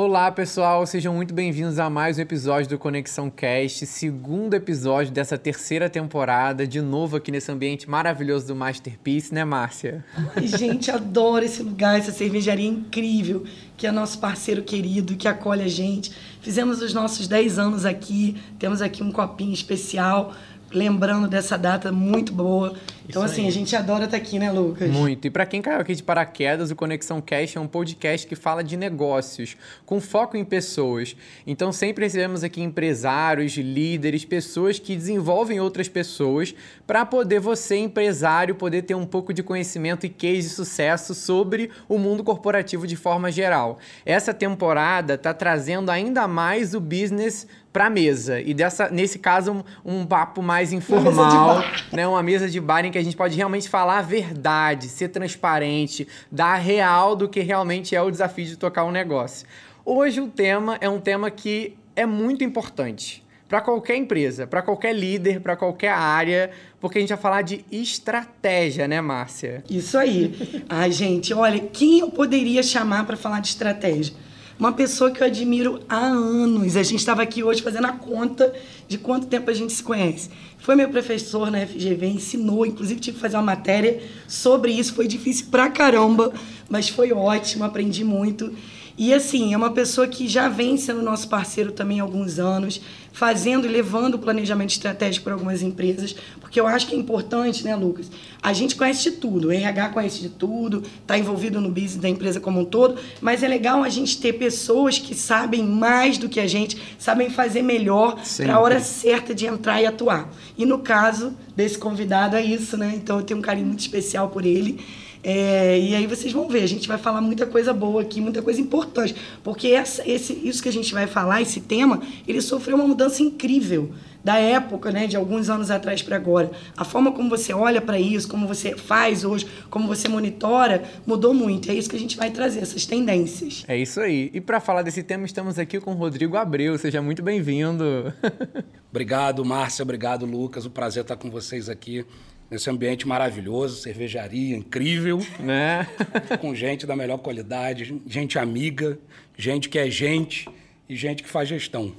Olá, pessoal, sejam muito bem-vindos a mais um episódio do Conexão Cast, segundo episódio dessa terceira temporada, de novo aqui nesse ambiente maravilhoso do Masterpiece, né, Márcia? Ai, gente, adoro esse lugar, essa cervejaria incrível, que é nosso parceiro querido, que acolhe a gente. Fizemos os nossos 10 anos aqui, temos aqui um copinho especial lembrando dessa data muito boa. Então, Isso assim, aí. a gente adora estar aqui, né, Lucas? Muito. E para quem caiu aqui de paraquedas, o Conexão Cash é um podcast que fala de negócios, com foco em pessoas. Então, sempre recebemos aqui empresários, líderes, pessoas que desenvolvem outras pessoas para poder você, empresário, poder ter um pouco de conhecimento e case de sucesso sobre o mundo corporativo de forma geral. Essa temporada está trazendo ainda mais o business para mesa. E dessa, nesse caso, um, um papo mais informal, uma né? Uma mesa de bar em que a gente pode realmente falar a verdade, ser transparente, dar real do que realmente é o desafio de tocar um negócio. Hoje o tema é um tema que é muito importante para qualquer empresa, para qualquer líder, para qualquer área, porque a gente vai falar de estratégia, né, Márcia? Isso aí. Ai, gente, olha, quem eu poderia chamar para falar de estratégia? Uma pessoa que eu admiro há anos. A gente estava aqui hoje fazendo a conta de quanto tempo a gente se conhece. Foi meu professor na FGV, ensinou, inclusive tive que fazer uma matéria sobre isso. Foi difícil pra caramba, mas foi ótimo, aprendi muito. E assim, é uma pessoa que já vem sendo nosso parceiro também há alguns anos, fazendo e levando o planejamento estratégico para algumas empresas, porque eu acho que é importante, né, Lucas? A gente conhece de tudo, o RH conhece de tudo, está envolvido no business da empresa como um todo, mas é legal a gente ter pessoas que sabem mais do que a gente, sabem fazer melhor para a hora certa de entrar e atuar. E no caso desse convidado é isso, né? Então eu tenho um carinho muito especial por ele. É, e aí vocês vão ver, a gente vai falar muita coisa boa aqui, muita coisa importante. Porque essa, esse, isso que a gente vai falar, esse tema, ele sofreu uma mudança incrível da época, né, de alguns anos atrás para agora. A forma como você olha para isso, como você faz hoje, como você monitora, mudou muito. É isso que a gente vai trazer, essas tendências. É isso aí. E para falar desse tema, estamos aqui com o Rodrigo Abreu. Seja muito bem-vindo. obrigado, Márcia. Obrigado, Lucas. O prazer estar com vocês aqui nesse ambiente maravilhoso, cervejaria incrível, né? com gente da melhor qualidade, gente amiga, gente que é gente e gente que faz gestão.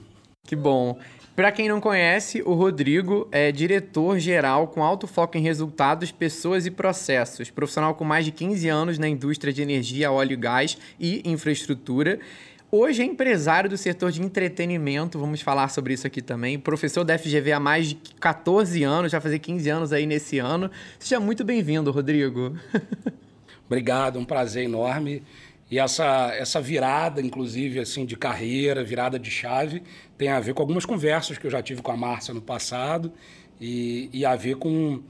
Que bom. Para quem não conhece, o Rodrigo é diretor-geral com alto foco em resultados, pessoas e processos, profissional com mais de 15 anos na indústria de energia, óleo e gás e infraestrutura Hoje é empresário do setor de entretenimento, vamos falar sobre isso aqui também. Professor da FGV há mais de 14 anos, já fazer 15 anos aí nesse ano. Seja muito bem-vindo, Rodrigo. Obrigado, um prazer enorme. E essa, essa virada, inclusive, assim, de carreira, virada de chave, tem a ver com algumas conversas que eu já tive com a Márcia no passado e, e a ver com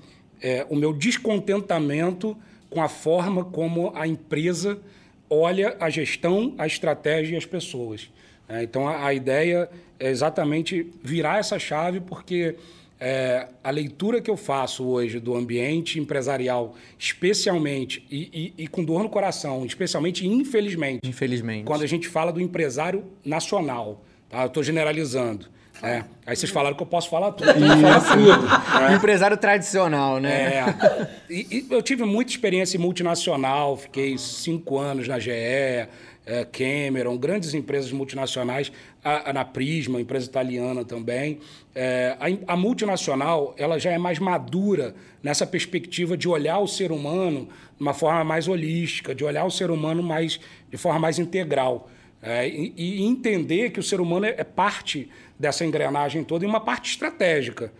é, o meu descontentamento com a forma como a empresa olha a gestão, a estratégia e as pessoas. É, então, a, a, ideia é exatamente virar essa chave, porque é, a leitura que eu faço hoje do ambiente empresarial, especialmente, e, e, e com dor no coração, especialmente, infelizmente, infelizmente, quando a gente fala do empresário nacional, tá? eu estou generalizando. É. Aí vocês falaram que eu posso falar tudo. Falar tudo. É. Empresário tradicional, né? É. E, e, eu tive muita experiência em multinacional, fiquei cinco anos na GE, é, Cameron, grandes empresas multinacionais, a, a, na Prisma, empresa italiana também. É, a, a, multinacional ela já é mais madura nessa perspectiva de olhar o ser humano de uma forma mais holística, de olhar o ser humano mais, de forma mais integral. É, e, e, entender que o ser humano é, é, parte dessa engrenagem toda e uma parte estratégica.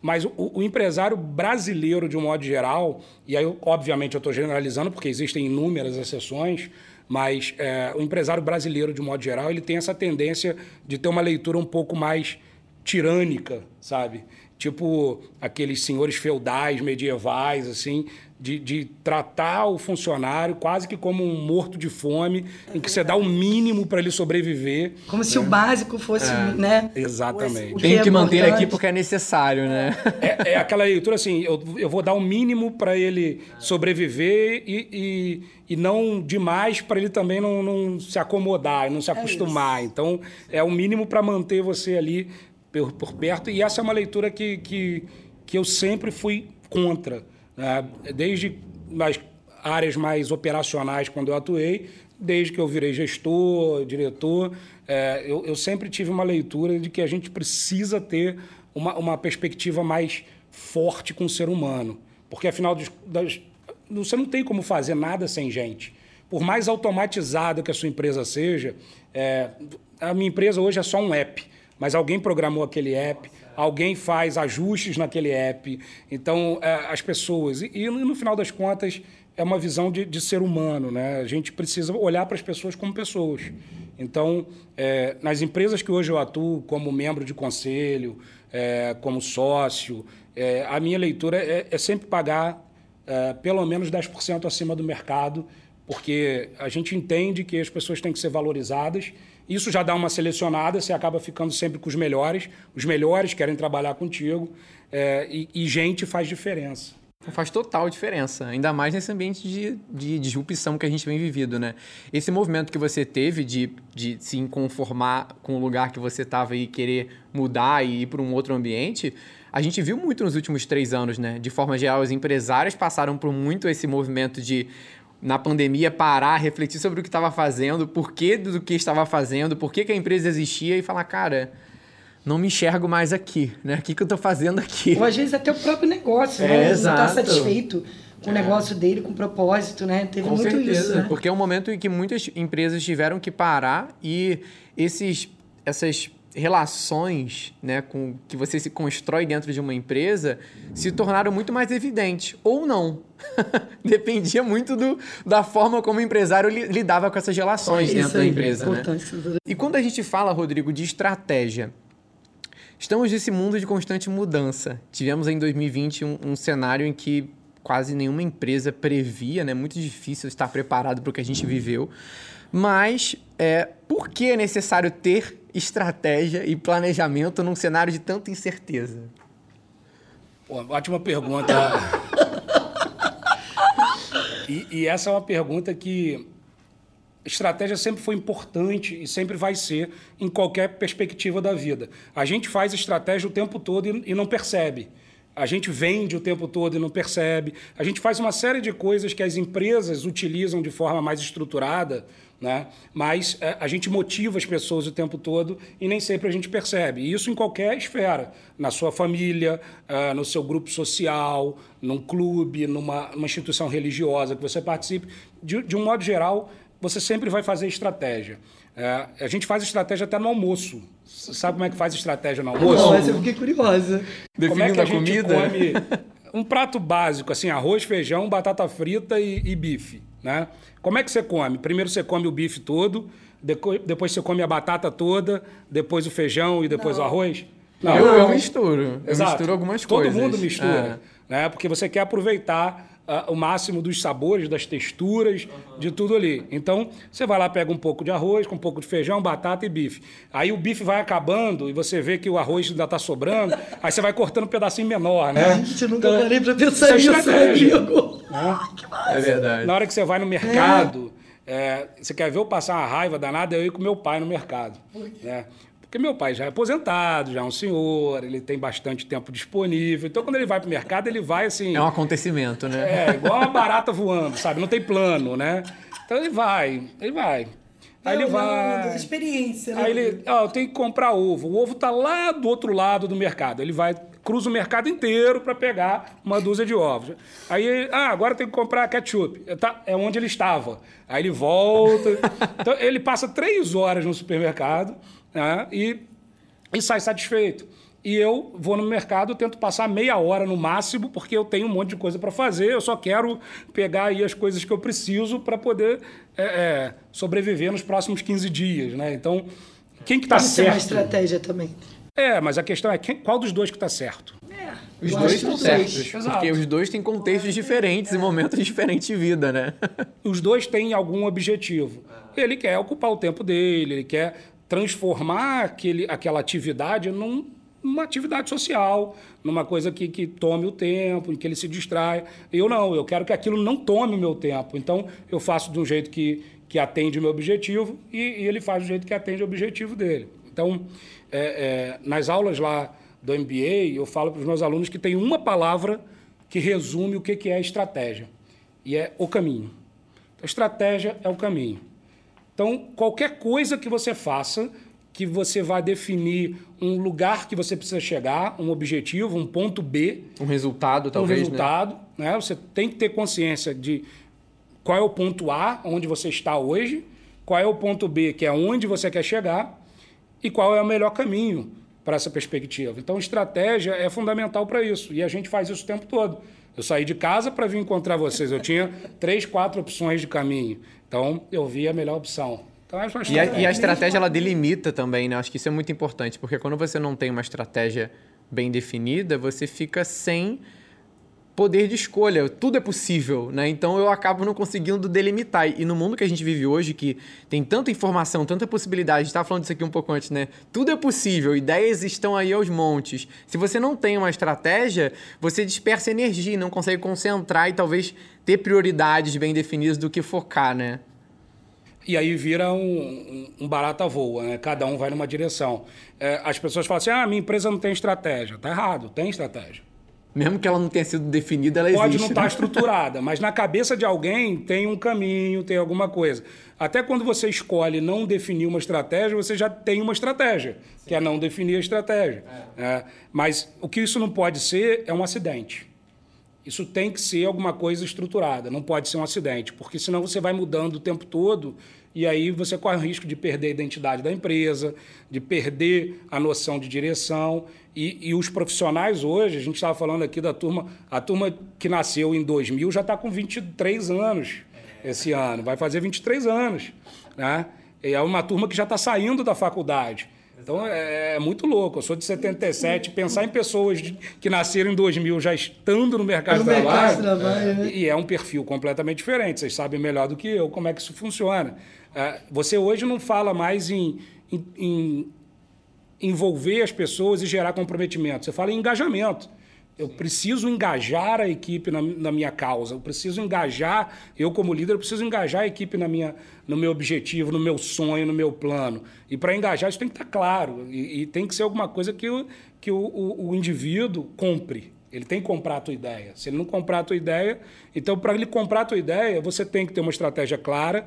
Mas o, o, empresário brasileiro, de um modo geral, e aí, obviamente, eu estou generalizando porque existem inúmeras exceções, mas é, o empresário brasileiro, de um modo geral, ele tem essa tendência de ter uma leitura um pouco mais tirânica, sabe? Tipo aqueles senhores feudais medievais, assim, de, de, tratar o funcionário quase que como um morto de fome, em que você dá o mínimo para ele sobreviver. Como né? se o básico fosse, é, né? Exatamente. Tem que, que é manter aqui porque é necessário, né? É, é aquela leitura assim, eu, eu vou dar o mínimo para ele sobreviver e, e, e não demais para ele também não, não se acomodar e não se é acostumar. então, é o mínimo para manter você ali por, por perto. E essa é uma leitura que, que, que eu sempre fui contra? Desde as áreas mais operacionais, quando eu atuei, desde que eu virei gestor, diretor, é, eu, sempre tive uma leitura de que a gente precisa ter uma, perspectiva mais forte com o ser humano. Porque, afinal, das, você não tem como fazer nada sem gente. Por mais automatizada que a sua empresa seja, é, a minha empresa hoje é só um app, mas alguém programou aquele app, alguém faz ajustes naquele app. Então, é, as pessoas. E, no final das contas, é uma visão de, de ser humano. Né? A gente precisa olhar para as pessoas como pessoas. Então, é, nas empresas que hoje eu atuo como membro de conselho, é, como sócio, é, a minha leitura é, é sempre pagar é, pelo menos 10% acima do mercado, porque a gente entende que as pessoas têm que ser valorizadas. Isso já dá uma selecionada, você acaba ficando sempre com os melhores. Os melhores querem trabalhar contigo é, e, e gente faz diferença. Faz total diferença, ainda mais nesse ambiente de, de disrupção que a gente vem vivido, né? Esse movimento que você teve de, de se conformar com o lugar que você estava e querer mudar e ir para um outro ambiente, a gente viu muito nos últimos três anos, né? De forma geral, os empresários passaram por muito esse movimento de, na pandemia, parar, refletir sobre o que estava fazendo, por que do que estava fazendo, por que, que a empresa existia e falar, cara não me enxergo mais aqui, né? O que, que eu estou fazendo aqui? Ou às vezes até o próprio negócio, é, né? Exato. Não está satisfeito com o negócio dele, com o propósito, né? Teve com muito certeza, isso, né? Porque é um momento em que muitas empresas tiveram que parar e esses, essas relações né, com que você se constrói dentro de uma empresa se tornaram muito mais evidentes. Ou não. Dependia muito do, da forma como o empresário lidava com essas relações é dentro da empresa. Né? E quando a gente fala, Rodrigo, de estratégia, Estamos nesse mundo de constante mudança. Tivemos em 2020 um, um cenário em que quase nenhuma empresa previa, né? Muito difícil estar preparado para o que a gente viveu. Mas é, por que é necessário ter estratégia e planejamento num cenário de tanta incerteza? Pô, ótima pergunta. e, e essa é uma pergunta que estratégia sempre foi importante e sempre vai ser em qualquer perspectiva da vida. A gente faz estratégia o tempo todo e, e não percebe. A gente vende o tempo todo e não percebe. A gente faz uma série de coisas que as empresas utilizam de forma mais estruturada, né? mas é, a gente motiva as pessoas o tempo todo e nem sempre a gente percebe. E isso em qualquer esfera, na sua família, uh, no seu grupo social, num clube, numa, numa instituição religiosa que você participe. De, de um modo geral, você sempre vai fazer estratégia. É, a gente faz estratégia até no almoço. Você sabe como é que faz estratégia no almoço? Não, mas eu fiquei curiosa. Como é que a, a gente comida? come um prato básico, assim, arroz, feijão, batata frita e, e, bife, né? Como é que você come? Primeiro você come o bife todo, depois, você come a batata toda, depois o feijão e depois Não. o arroz? Não, eu, eu misturo. Eu Exato. misturo algumas Todo coisas. Todo mundo mistura, é. né? Porque você quer aproveitar uh, o máximo dos sabores, das texturas, uhum. de tudo ali. Então, você vai lá, pega um pouco de arroz, com um pouco de feijão, batata e bife. Aí o bife vai acabando e você vê que o arroz ainda está sobrando, aí você vai cortando um pedacinho menor, né? Gente, eu nunca então, parei para pensar nisso, amigo. Né? que massa. É verdade. Na hora que você vai no mercado... É. É, você quer ver eu passar uma raiva danada? Eu ir com meu pai no mercado. Né? Porque meu pai já é aposentado, já é um senhor, ele tem bastante tempo disponível. Então, quando ele vai para o mercado, ele vai assim. É um acontecimento, né? É, igual uma barata voando, sabe? Não tem plano, né? Então ele vai, ele vai. Aí ele vai. experiência, né? Aí ele, ó, eu tenho que comprar ovo. O ovo tá lá do outro lado do mercado. Ele vai, cruza o mercado inteiro para pegar uma dúzia de ovos. Aí, ah, agora tem que comprar ketchup. Tá, é onde ele estava. Aí ele volta. então, ele passa três horas no supermercado né? e, e sai satisfeito. E eu vou no mercado, tento passar meia hora no máximo, porque eu tenho um monte de coisa para fazer, eu só quero pegar aí as coisas que eu preciso para poder é, é, sobreviver nos próximos 15 dias. Né? Então, quem que está certo? É uma estratégia também. É, mas a questão é quem, qual dos dois que está certo? É, os dois estão certos, porque os dois têm contextos diferentes e momentos diferentes de vida, né? Os dois têm algum objetivo. Ele quer ocupar o tempo dele, ele quer transformar aquele, aquela atividade num, numa atividade social, numa coisa que, que tome o tempo, em que ele se distrai. Eu não, eu quero que aquilo não tome o meu tempo. Então, eu faço de um jeito que, que atende o meu objetivo e, e ele faz do jeito que atende o objetivo dele. Então, é, é, nas aulas lá do MBA, eu falo para os meus alunos que tem uma palavra que resume o que, que é estratégia, e é o caminho. Então, estratégia é o caminho. Então, qualquer coisa que você faça, que você vai definir um lugar que você precisa chegar, um objetivo, um ponto B. Um resultado, talvez. Um resultado. Né? né? Você tem que ter consciência de qual é o ponto A, onde você está hoje, qual é o ponto B, que é onde você quer chegar, e qual é o melhor caminho para essa perspectiva. Então, estratégia é fundamental para isso. E a gente faz isso o tempo todo. Eu saí de casa para vir encontrar vocês. Eu tinha três, quatro opções de caminho. Então, eu vi a melhor opção. Então, e, a, e a estratégia ela delimita também, né? Acho que isso é muito importante, porque quando você não tem uma estratégia bem definida, você fica sem poder de escolha. Tudo é possível, né? Então eu acabo não conseguindo delimitar. E no mundo que a gente vive hoje, que tem tanta informação, tanta possibilidade, a gente estava falando disso aqui um pouco antes, né? Tudo é possível, ideias estão aí aos montes. Se você não tem uma estratégia, você dispersa energia, não consegue concentrar e talvez ter prioridades bem definidas do que focar, né? e aí vira um, um barata voa, né? cada um vai numa direção. É, as pessoas falam assim: ah, minha empresa não tem estratégia. Está errado, tem estratégia. Mesmo que ela não tenha sido definida, ela Pode existe. Pode não estar tá né? estruturada, mas na cabeça de alguém tem um caminho, tem alguma coisa. Até quando você escolhe não definir uma estratégia, você já tem uma estratégia, Sim. que é não definir a estratégia. É. É, mas o que isso não pode ser é um acidente. Isso tem que ser alguma coisa estruturada, não pode ser um acidente, porque senão você vai mudando o tempo todo e aí você corre o risco de perder a identidade da empresa, de perder a noção de direção. E, e os profissionais hoje, a gente estava falando aqui da turma, a turma que nasceu em 2000 já está com 23 anos esse ano, vai fazer 23 anos. Né? E é uma turma que já está saindo da faculdade. Então é, é, muito louco. Eu sou de 77, pensar em pessoas de, que nasceram em 2000 já estando no mercado, no de trabalho, de trabalho né? e é um perfil completamente diferente. Vocês sabem melhor do que eu como é que isso funciona. É, você hoje não fala mais em, em, em envolver as pessoas e gerar comprometimento. Você fala em engajamento. Eu preciso engajar a equipe na, na, minha causa. Eu preciso engajar, eu como líder, eu preciso engajar a equipe na minha, no meu objetivo, no meu sonho, no meu plano. E para engajar, isso tem que estar tá claro. E, e, tem que ser alguma coisa que, o, que o, o, o indivíduo compre. Ele tem que comprar a tua ideia. Se ele não comprar a tua ideia, então para ele comprar a tua ideia, você tem que ter uma estratégia clara,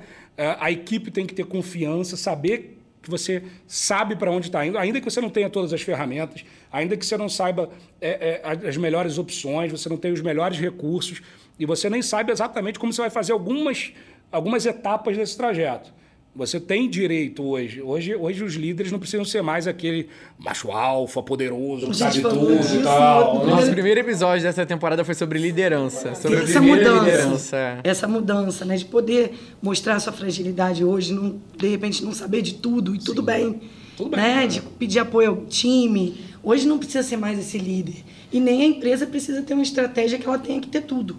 a equipe tem que ter confiança, saber que você sabe para onde está indo, ainda que você não tenha todas as ferramentas, ainda que você não saiba é, é, as melhores opções, você não tenha os melhores recursos e você nem sabe exatamente como você vai fazer algumas, algumas etapas desse trajeto. Você tem direito hoje. Hoje, hoje os líderes não precisam ser mais aquele macho alfa, poderoso, que sabe tudo e tal. Nosso primeiro episódio dessa temporada foi sobre liderança. Sobre essa mudança. Liderança. É. Essa mudança, né? De poder mostrar sua fragilidade hoje, não, de repente não saber de tudo e Sim. tudo bem. Tudo bem. Né? De pedir apoio ao time. Hoje não precisa ser mais esse líder. E nem a empresa precisa ter uma estratégia que ela tenha que ter tudo.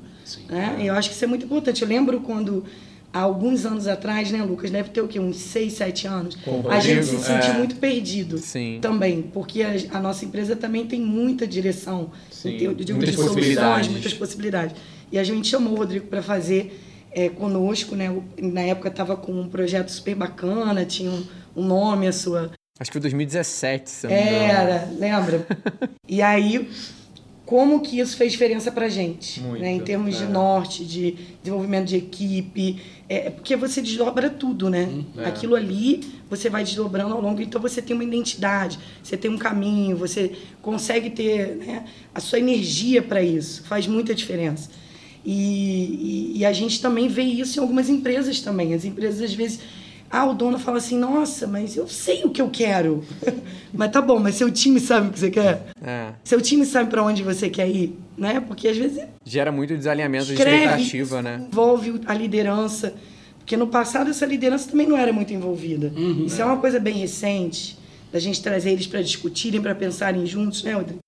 Né? Eu acho que isso é muito importante. Eu lembro quando há alguns anos atrás, né, Lucas? Deve ter o quê? Uns 6, 7 anos. a gente se sentiu é. muito perdido Sim. também, porque a, a, nossa empresa também tem muita direção, Sim. de, de, muitas de soluções, muitas possibilidades. E a gente chamou o Rodrigo para fazer é, conosco, né? Na época estava com um projeto super bacana, tinha um, um nome, a sua. Acho que foi 2017, se não Era, lembra? e aí como que isso fez diferença para gente, Muito, né? em termos é. de norte, de desenvolvimento de equipe, é, porque você desdobra tudo, né? Hum, é. Aquilo ali você vai desdobrando ao longo, então você tem uma identidade, você tem um caminho, você consegue ter né, a sua energia para isso, faz muita diferença. E, e, e a gente também vê isso em algumas empresas também. As empresas às vezes ah, o dono fala assim, nossa, mas eu sei o que eu quero. mas tá bom, mas seu time sabe o que você quer? É. Seu time sabe para onde você quer ir, né? Porque às vezes... Gera muito desalinhamento de expectativa, né? envolve a liderança. Porque no passado essa liderança também não era muito envolvida. Uhum, Isso é. é uma coisa bem recente, da gente trazer eles para discutirem, para pensarem juntos, né, Rodrigo?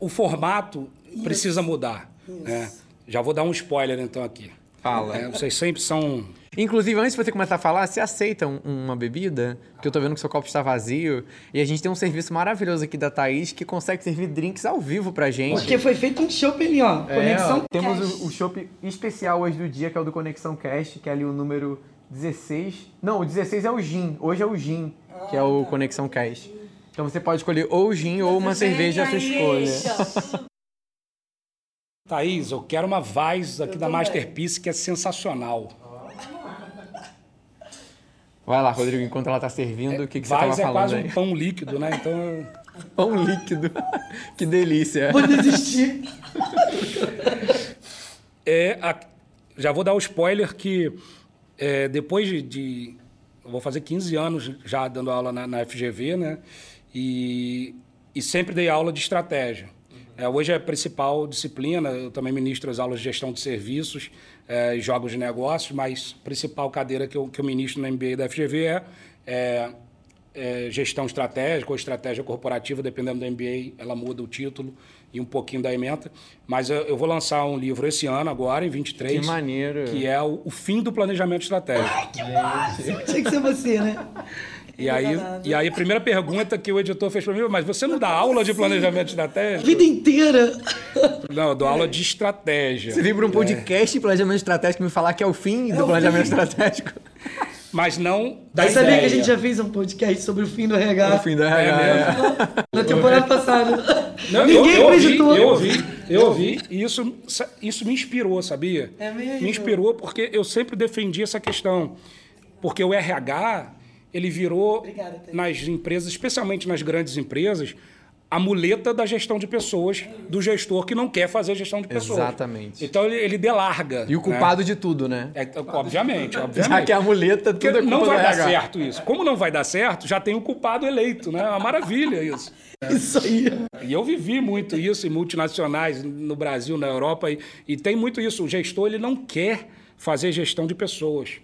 O formato Isso. precisa mudar. Né? Já vou dar um spoiler então aqui. Fala. É, vocês sempre são Inclusive, antes de você começar a falar, você aceita um, uma bebida? Porque eu tô vendo que seu copo está vazio. E a gente tem um serviço maravilhoso aqui da Thaís que consegue servir drinks ao vivo pra gente. Porque foi feito um chopp ali, ó. É, Conexão ó, Temos o, o chopp especial hoje do dia, que é o do Conexão Cast, que é ali o número 16. Não, o 16 é o gin. Hoje é o gin, que é o Conexão Cast. Então você pode escolher ou o gin ou uma cerveja à sua escolha. Thaís, eu quero uma Vaz aqui da Masterpiece que é sensacional. Vai lá, Rodrigo, enquanto ela está servindo, o que, que você estava Vaz é falando quase aí? um pão líquido, né? Então, Pão líquido. que delícia. Vou desistir. é a- já vou dar o spoiler que é, depois de, de- eu vou fazer 15 anos já dando aula na, na FGV, né? E, e sempre dei aula de estratégia. É, hoje é a principal disciplina, eu também ministro as aulas de gestão de serviços é, e jogos de negócios, mas a principal cadeira que eu, que eu ministro no MBA da FGV é, é, é gestão estratégica ou estratégia corporativa, dependendo do MBA, ela muda o título e um pouquinho da ementa. Mas eu, eu vou lançar um livro esse ano, agora, em 23. Que maneiro. Que é o, o fim do planejamento estratégico. Tinha que ser você, né? E aí, e aí, a primeira pergunta que o editor fez para mim, mas você não dá aula de planejamento A estratégico? vida inteira. Não, eu dou aula de estratégia. Você veio para um podcast de planejamento estratégico me falar que é o fim do planejamento estratégico. Mas não da Você sabia ideia. que a gente já fez um podcast sobre o fim do RH O fim do RH. é. na temporada passada? Não, Ninguém eu, eu ouvi, acreditou. eu ouvi, eu ouvi, e isso, isso me inspirou, sabia? É mesmo? Me inspirou porque eu sempre defendi essa questão. Porque o RH, ele virou, Obrigada, nas empresas, especialmente nas grandes empresas, a muleta da gestão de pessoas, do gestor que não quer fazer gestão de pessoas. Exatamente. Então ele, ele delarga. E o né? culpado de tudo, né? É, obviamente, Já obviamente. que é a muleta, Porque tudo é culpa não vai do dar RH. certo isso. Como não vai dar certo, já tem o culpado eleito, né? É uma maravilha isso. Isso aí. E eu vivi muito isso em multinacionais no Brasil, na Europa, e, e tem muito isso. O gestor ele não quer fazer gestão de pessoas.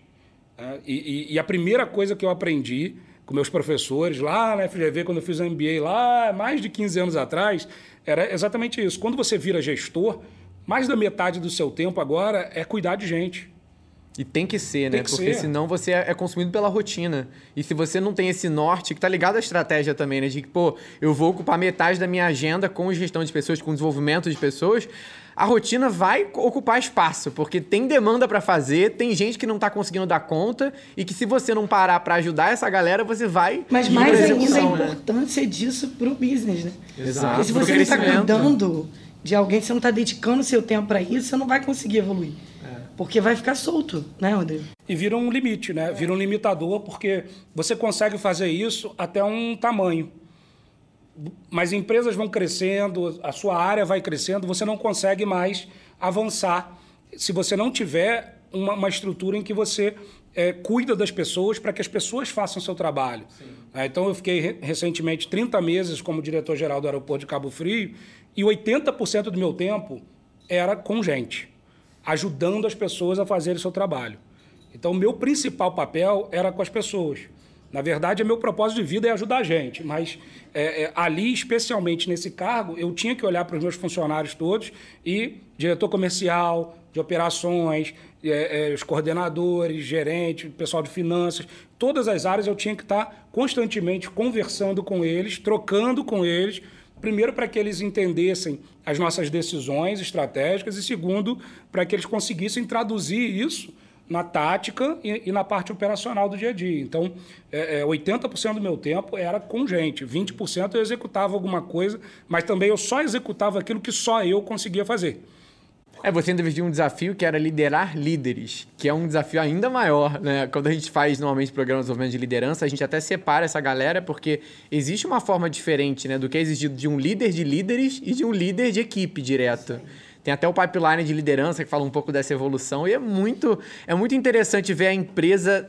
Né? E, e- e a primeira coisa que eu aprendi com meus professores lá na FGV, quando eu fiz MBA lá, mais de 15 anos atrás, era exatamente isso. Quando você vira gestor, mais da metade do seu tempo agora é cuidar de gente. E tem que ser, Tem né? que Porque ser. senão você é consumido pela rotina. E se você não tem esse norte, que tá ligado à estratégia também, né? De que, pô, eu vou ocupar metade da minha agenda com gestão de pessoas, com desenvolvimento de pessoas, a rotina vai ocupar espaço, porque tem demanda para fazer, tem gente que não tá conseguindo dar conta, e que se você não parar para ajudar essa galera, você vai. Mas ir mais ainda a né? importância disso pro business, né? Exato. Porque se você não está crescimento. cuidando de alguém, você não está dedicando seu tempo para isso, você não vai conseguir evoluir. É. Porque vai ficar solto, né, Rodrigo? E vira um limite, né? Vira um limitador, porque você consegue fazer isso até um tamanho. Mas empresas vão crescendo, a sua área vai crescendo, você não consegue mais avançar se você não tiver uma, uma estrutura em que você eh, cuida das pessoas para que as pessoas façam seu trabalho. Eh, então, eu fiquei re- recentemente 30 meses como diretor-geral do aeroporto de Cabo Frio e 80% do meu tempo era com gente, ajudando as pessoas a fazerem o seu trabalho. Então, o meu principal papel era com as pessoas. Na verdade, é meu propósito de vida é ajudar a gente, mas é, é, ali, especialmente nesse cargo, eu tinha que olhar para os meus funcionários todos e diretor comercial, de operações, é, é, os coordenadores, gerente, pessoal de finanças, todas as áreas eu tinha que estar constantemente conversando com eles, trocando com eles, primeiro para que eles entendessem as nossas decisões estratégicas e segundo para que eles conseguissem traduzir isso na tática e, e na parte operacional do dia a dia. Então, é, é, 80% do meu tempo era com gente, 20% eu executava alguma coisa, mas também eu só executava aquilo que só eu conseguia fazer. É, você ainda vestiu um desafio que era liderar líderes, que é um desafio ainda maior, né? Quando a gente faz normalmente programas de desenvolvimento de liderança, a gente até separa essa galera porque existe uma forma diferente, né, do que é exigido de um líder de líderes e de um líder de equipe direto. Tem até o pipeline de liderança que fala um pouco dessa evolução e é muito, é muito interessante ver a empresa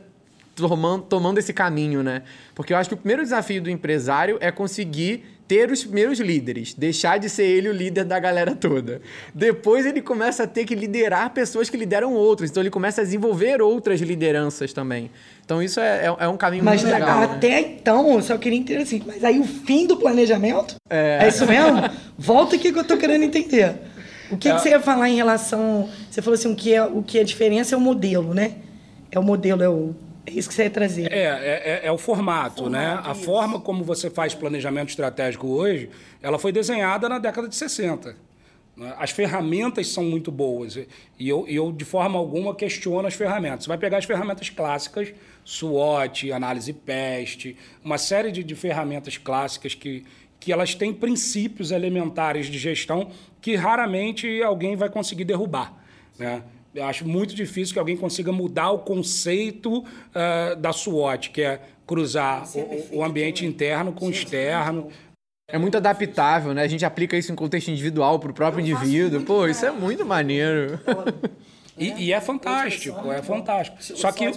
tomando, tomando esse caminho, né? Porque eu acho que o primeiro desafio do empresário é conseguir ter os primeiros líderes, deixar de ser ele o líder da galera toda. Depois ele começa a ter que liderar pessoas que lideram outros, então ele começa a desenvolver outras lideranças também. Então isso é, é, é um caminho Mas muito legal. né? até então, eu só queria entender assim, mas aí o fim do planejamento? É, isso mesmo? Volta aqui que eu tô querendo entender. O que, que você ia falar em relação. Você falou assim, o que, é, o que é a diferença é o modelo, né? É o modelo, é, o, é isso que você ia trazer. É, é, é- é o formato, né? A isso. forma como você faz planejamento estratégico hoje, ela foi desenhada na década de 60. né? As ferramentas são muito boas e eu, eu, de forma alguma, questiono as ferramentas. Você vai pegar as ferramentas clássicas, SWOT, análise PEST, uma série de, de ferramentas clássicas que, que elas têm princípios elementares de gestão que raramente alguém vai conseguir derrubar. Né? Eu acho muito difícil que alguém consiga mudar o conceito uh, da SWOT, que é cruzar o, o, ambiente interno com o externo. É muito adaptável, né? A gente aplica isso em contexto individual para o próprio indivíduo. Pô, isso é muito maneiro. E, e é fantástico, é fantástico. Só que,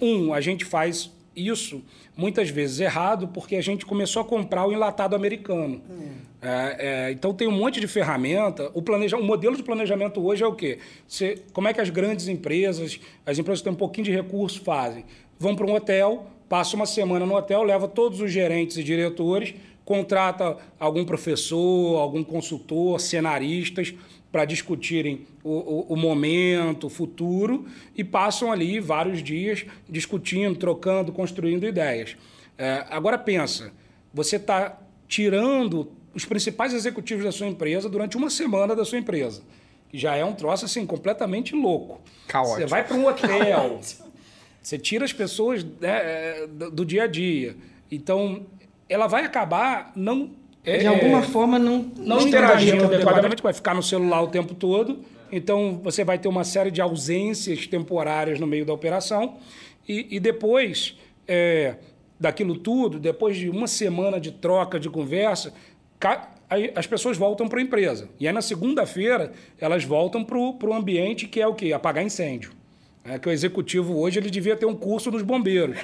um, a gente faz isso muitas vezes errado porque a gente começou a comprar o enlatado americano. Hum. É, é, então tem um monte de ferramenta. O, planeja, o modelo de planejamento hoje é o quê? Você, como é que as grandes empresas, as empresas que têm um pouquinho de recurso, fazem? Vão para um hotel, passa uma semana no hotel, leva todos os gerentes e diretores, contrata algum professor, algum consultor, cenaristas para discutirem o, o, o, momento, o futuro, e passam ali vários dias discutindo, trocando, construindo ideias. É, agora pensa, você está tirando os principais executivos da sua empresa durante uma semana da sua empresa. Já é um troço assim completamente louco. Caótico. Você vai para um hotel, você tira as pessoas né, é, do dia a dia. Então, ela vai acabar não de é, alguma forma não não interagindo adequadamente, vai ficar no celular o tempo todo. Então você vai ter uma série de ausências temporárias no meio da operação e, e depois é, daquilo tudo, depois de uma semana de troca de conversa, as pessoas voltam para a empresa. E aí na segunda-feira elas voltam para o ambiente que é o quê? Apagar incêndio. É que o executivo hoje ele devia ter um curso dos bombeiros.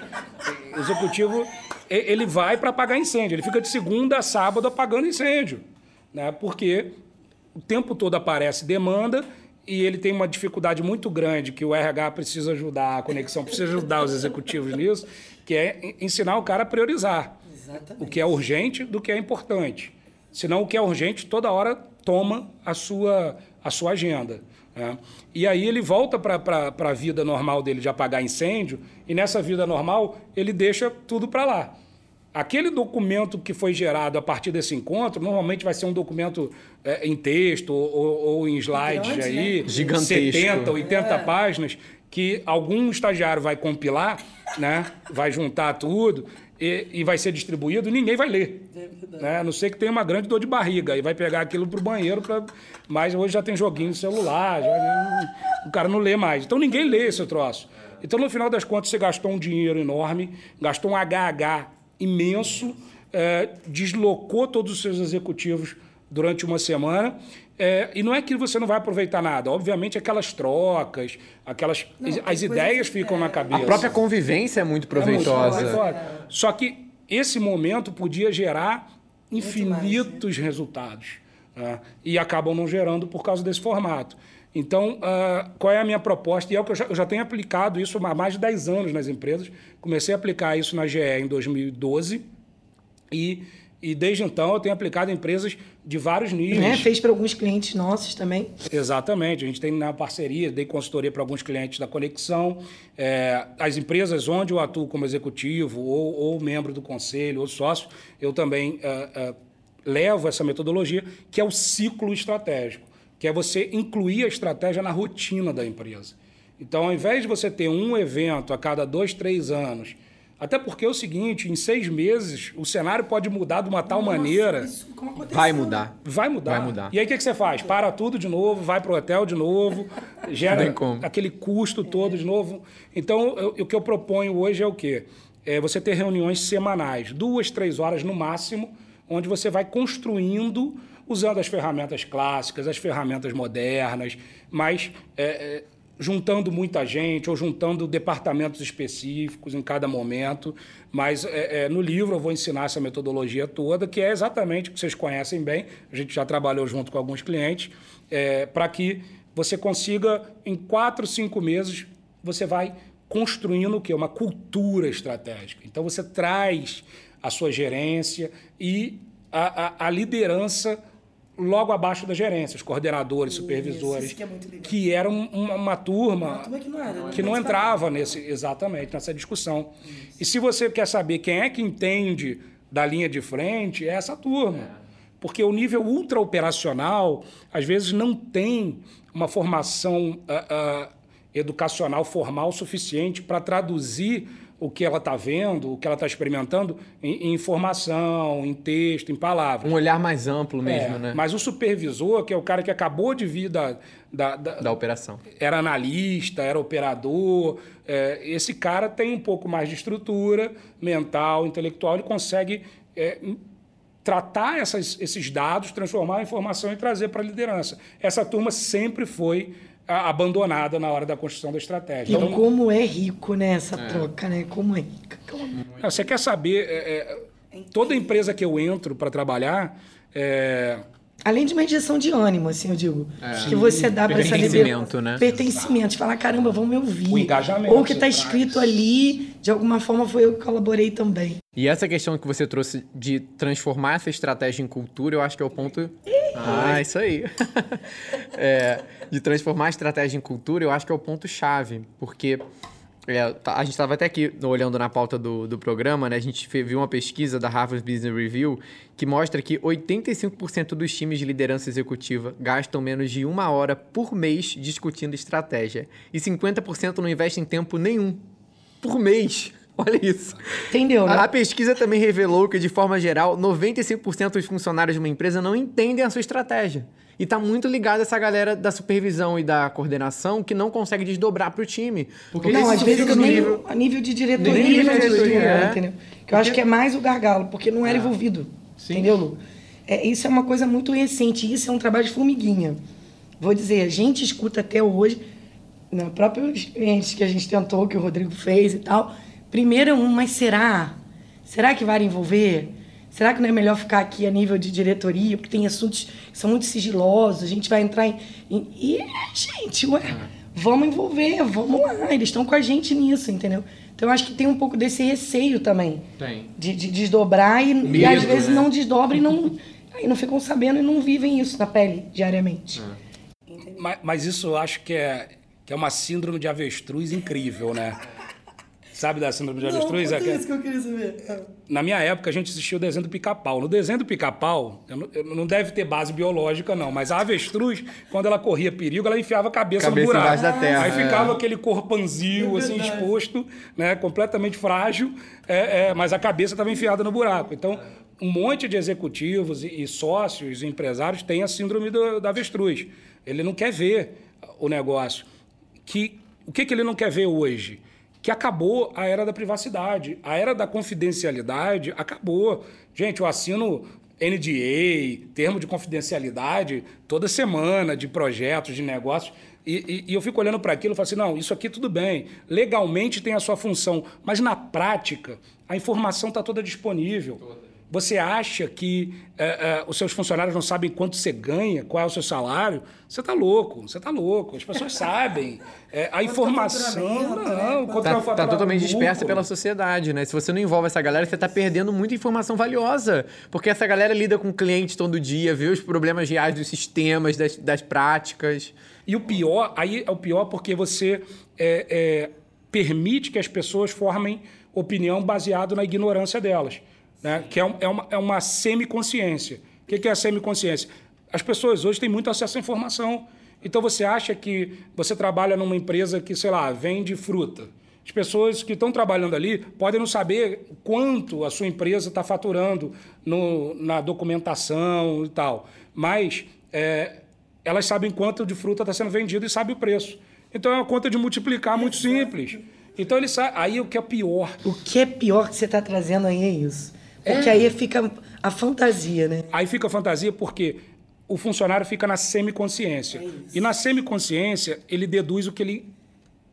O executivo ele vai para apagar incêndio. Ele fica de segunda a sábado apagando incêndio, né? Porque o tempo todo aparece demanda e ele tem uma dificuldade muito grande que o RH precisa ajudar, a conexão precisa ajudar os executivos nisso, que é ensinar o cara a priorizar Exatamente. o que é urgente do que é importante. Senão o que é urgente toda hora toma a sua, a sua agenda. É. E aí ele volta para a vida normal dele de apagar incêndio, e nessa vida normal ele deixa tudo para lá. Aquele documento que foi gerado a partir desse encontro, normalmente vai ser um documento é, em texto ou, ou em slides Grande, aí, né? Gigantesco. 70, 80 é. páginas, que algum estagiário vai compilar, né? vai juntar tudo e, e vai ser distribuído, ninguém vai ler. É né? A não ser que tenha uma grande dor de barriga e vai pegar aquilo para o banheiro, pra... mas hoje já tem joguinho no celular, já... o cara não lê mais. Então ninguém lê esse troço. Então, no final das contas, você gastou um dinheiro enorme, gastou um HH imenso, é, deslocou todos os seus executivos durante uma semana. É, e não é que você não vai aproveitar nada. Obviamente, aquelas trocas, aquelas não, as ideias ficam é... na cabeça. A própria convivência é muito proveitosa. É muito Só que esse momento podia gerar infinitos mais, né? resultados. Né? E acabam não gerando por causa desse formato. Então, uh, qual é a minha proposta? E é o que eu já, eu já, tenho aplicado isso há mais de 10 anos nas empresas. Comecei a aplicar isso na GE em 2012 e e desde então eu tenho aplicado em empresas de vários níveis. É, fez para alguns clientes nossos também. Exatamente. A gente tem na parceria, dei consultoria para alguns clientes da Conexão. É, as empresas onde eu atuo como executivo, ou, ou membro do conselho, ou sócio, eu também é, é, levo essa metodologia, que é o ciclo estratégico, que é você incluir a estratégia na rotina da empresa. Então, ao invés de você ter um evento a cada dois, três anos até porque é o seguinte, em seis meses, o cenário pode mudar de uma tal Nossa, maneira. vai mudar. Vai mudar. Vai mudar. E aí o que, que você faz? Para tudo de novo, vai para o hotel de novo, gera aquele custo todo de novo. Então, eu, o que eu proponho hoje é o quê? É você ter reuniões semanais, duas, três horas no máximo, onde você vai construindo usando as ferramentas clássicas, as ferramentas modernas, mas é, é, juntando muita gente ou juntando departamentos específicos em cada momento. Mas é, é, no livro eu vou ensinar essa metodologia toda, que é exatamente o que vocês conhecem bem, a gente já trabalhou junto com alguns clientes, é, para que você consiga, em quatro, cinco meses, você vai construindo o quê? Uma cultura estratégica. Então você traz a sua gerência e a, a, a liderança logo abaixo da gerência, os coordenadores, isso, supervisores, que, é que era uma, uma, turma, uma turma que não, era, que não entrava nesse exatamente nessa discussão. Isso. E se você quer saber quem é que entende da linha de frente, é essa turma. É. Porque o nível ultra operacional, às vezes, não tem uma formação uh, uh, educacional formal suficiente para traduzir o que ela está vendo, o que ela está experimentando em, em, informação, em texto, em palavras. Um olhar mais amplo mesmo, é, né? Mas o supervisor, que é o cara que acabou de vir da... Da, da, da operação. Era analista, era operador. É, esse cara tem um pouco mais de estrutura mental, intelectual, ele consegue... É, tratar essas, esses dados, transformar a informação e trazer para a liderança. Essa turma sempre foi abandonada na hora da construção da estratégia. E então, como é rico né, essa é. troca, né? Como é rica. Você quer saber, é, é, toda empresa que eu entro para trabalhar... Além de uma injeção de ânimo, assim, eu digo. É. Que você dá para essa Pertencimento, né? Pertencimento. Falar, caramba, vão me ouvir. O engajamento. Ou o que está escrito ali, de alguma forma foi eu que colaborei também. E essa questão que você trouxe de transformar essa estratégia em cultura, eu acho que é o ponto. Ah, isso aí. é, de transformar a estratégia em cultura, eu acho que é o ponto-chave. Porque é, tá, a gente estava até aqui olhando na pauta do, do programa, né? A gente viu uma pesquisa da Harvard Business Review que mostra que 85% dos times de liderança executiva gastam menos de uma hora por mês discutindo estratégia. E 50% não investem tempo nenhum por mês. Olha isso. Entendeu, né? A, pesquisa também revelou que, de forma geral, 95% dos funcionários de uma empresa não entendem a sua estratégia. E tá muito ligado essa galera da supervisão e da coordenação que não consegue desdobrar para o time. Porque não, às vezes nem nível... a nível de diretoria, nível de diretoria é. entendeu? Que eu acho que é mais o gargalo, porque não era é. envolvido. Sim. Entendeu, Lu? É, isso é uma coisa muito recente, isso é um trabalho de formiguinha. Vou dizer, a gente escuta até hoje, no próprio clientes que a gente tentou, que o Rodrigo fez e tal. Primeiro é um, mas será? Será que vai envolver? Será que não é melhor ficar aqui a nível de diretoria? Porque tem assuntos que são muito sigilosos, a gente vai entrar em. em e, gente, ué, vamos envolver, vamos lá, eles estão com a gente nisso, entendeu? Então eu acho que tem um pouco desse receio também. Tem. De, de desdobrar e, Medo, e às vezes né? não desdobram e não. Aí não ficam sabendo e não vivem isso na pele diariamente. É. Mas, mas, isso eu acho que é, que é uma síndrome de avestruz incrível, né? Sabe da síndrome de avestruz? Não, é isso que eu queria saber. Na minha época, a gente assistiu o desenho do pica-pau. No desenho do pica-pau, não deve ter base biológica, não, mas a avestruz, quando ela corria perigo, ela enfiava a cabeça, cabeça no buraco. Da terra, Aí é. ficava aquele corpanzil, é assim, exposto, né, completamente frágil, é, é, mas a cabeça estava enfiada no buraco. Então, um monte de executivos e, e sócios e empresários têm a síndrome do, da avestruz. Ele não quer ver o negócio. Que, o que, que ele não quer ver hoje? Que acabou a era da privacidade. A era da confidencialidade acabou. Gente, eu assino NDA, termo de confidencialidade, toda semana, de projetos, de negócios. E, e, e eu fico olhando para aquilo e falo assim: não, isso aqui tudo bem, legalmente tem a sua função, mas na prática, a informação está toda disponível. Toda. Você acha que é, é, os seus funcionários não sabem quanto você ganha, qual é o seu salário? Você está louco, você está louco. As pessoas sabem. É, a informação. Não, está tá, tá totalmente dispersa pela sociedade, né? Se você não envolve essa galera, você está perdendo muita informação valiosa. Porque essa galera lida com clientes todo dia, vê os problemas reais dos sistemas, das, das práticas. E o pior, aí é o pior porque você é, é, permite que as pessoas formem opinião baseado na ignorância delas né? que é, um, é uma, é uma semiconsciência. O que é a semiconsciência? As pessoas hoje têm muito acesso à informação. Então você acha que você trabalha numa empresa que, sei lá, vende fruta. As pessoas que estão trabalhando ali podem não saber quanto a sua empresa está faturando no, na documentação e tal, mas é, elas sabem quanto de fruta está sendo vendido e sabem o preço. Então é uma conta de multiplicar muito simples. Então ele. Aí o que é pior. O que é pior que você está trazendo aí é isso. Porque é. aí fica a fantasia, né? Aí fica a fantasia porque o funcionário fica na semiconsciência. É e na semiconsciência, ele deduz o que ele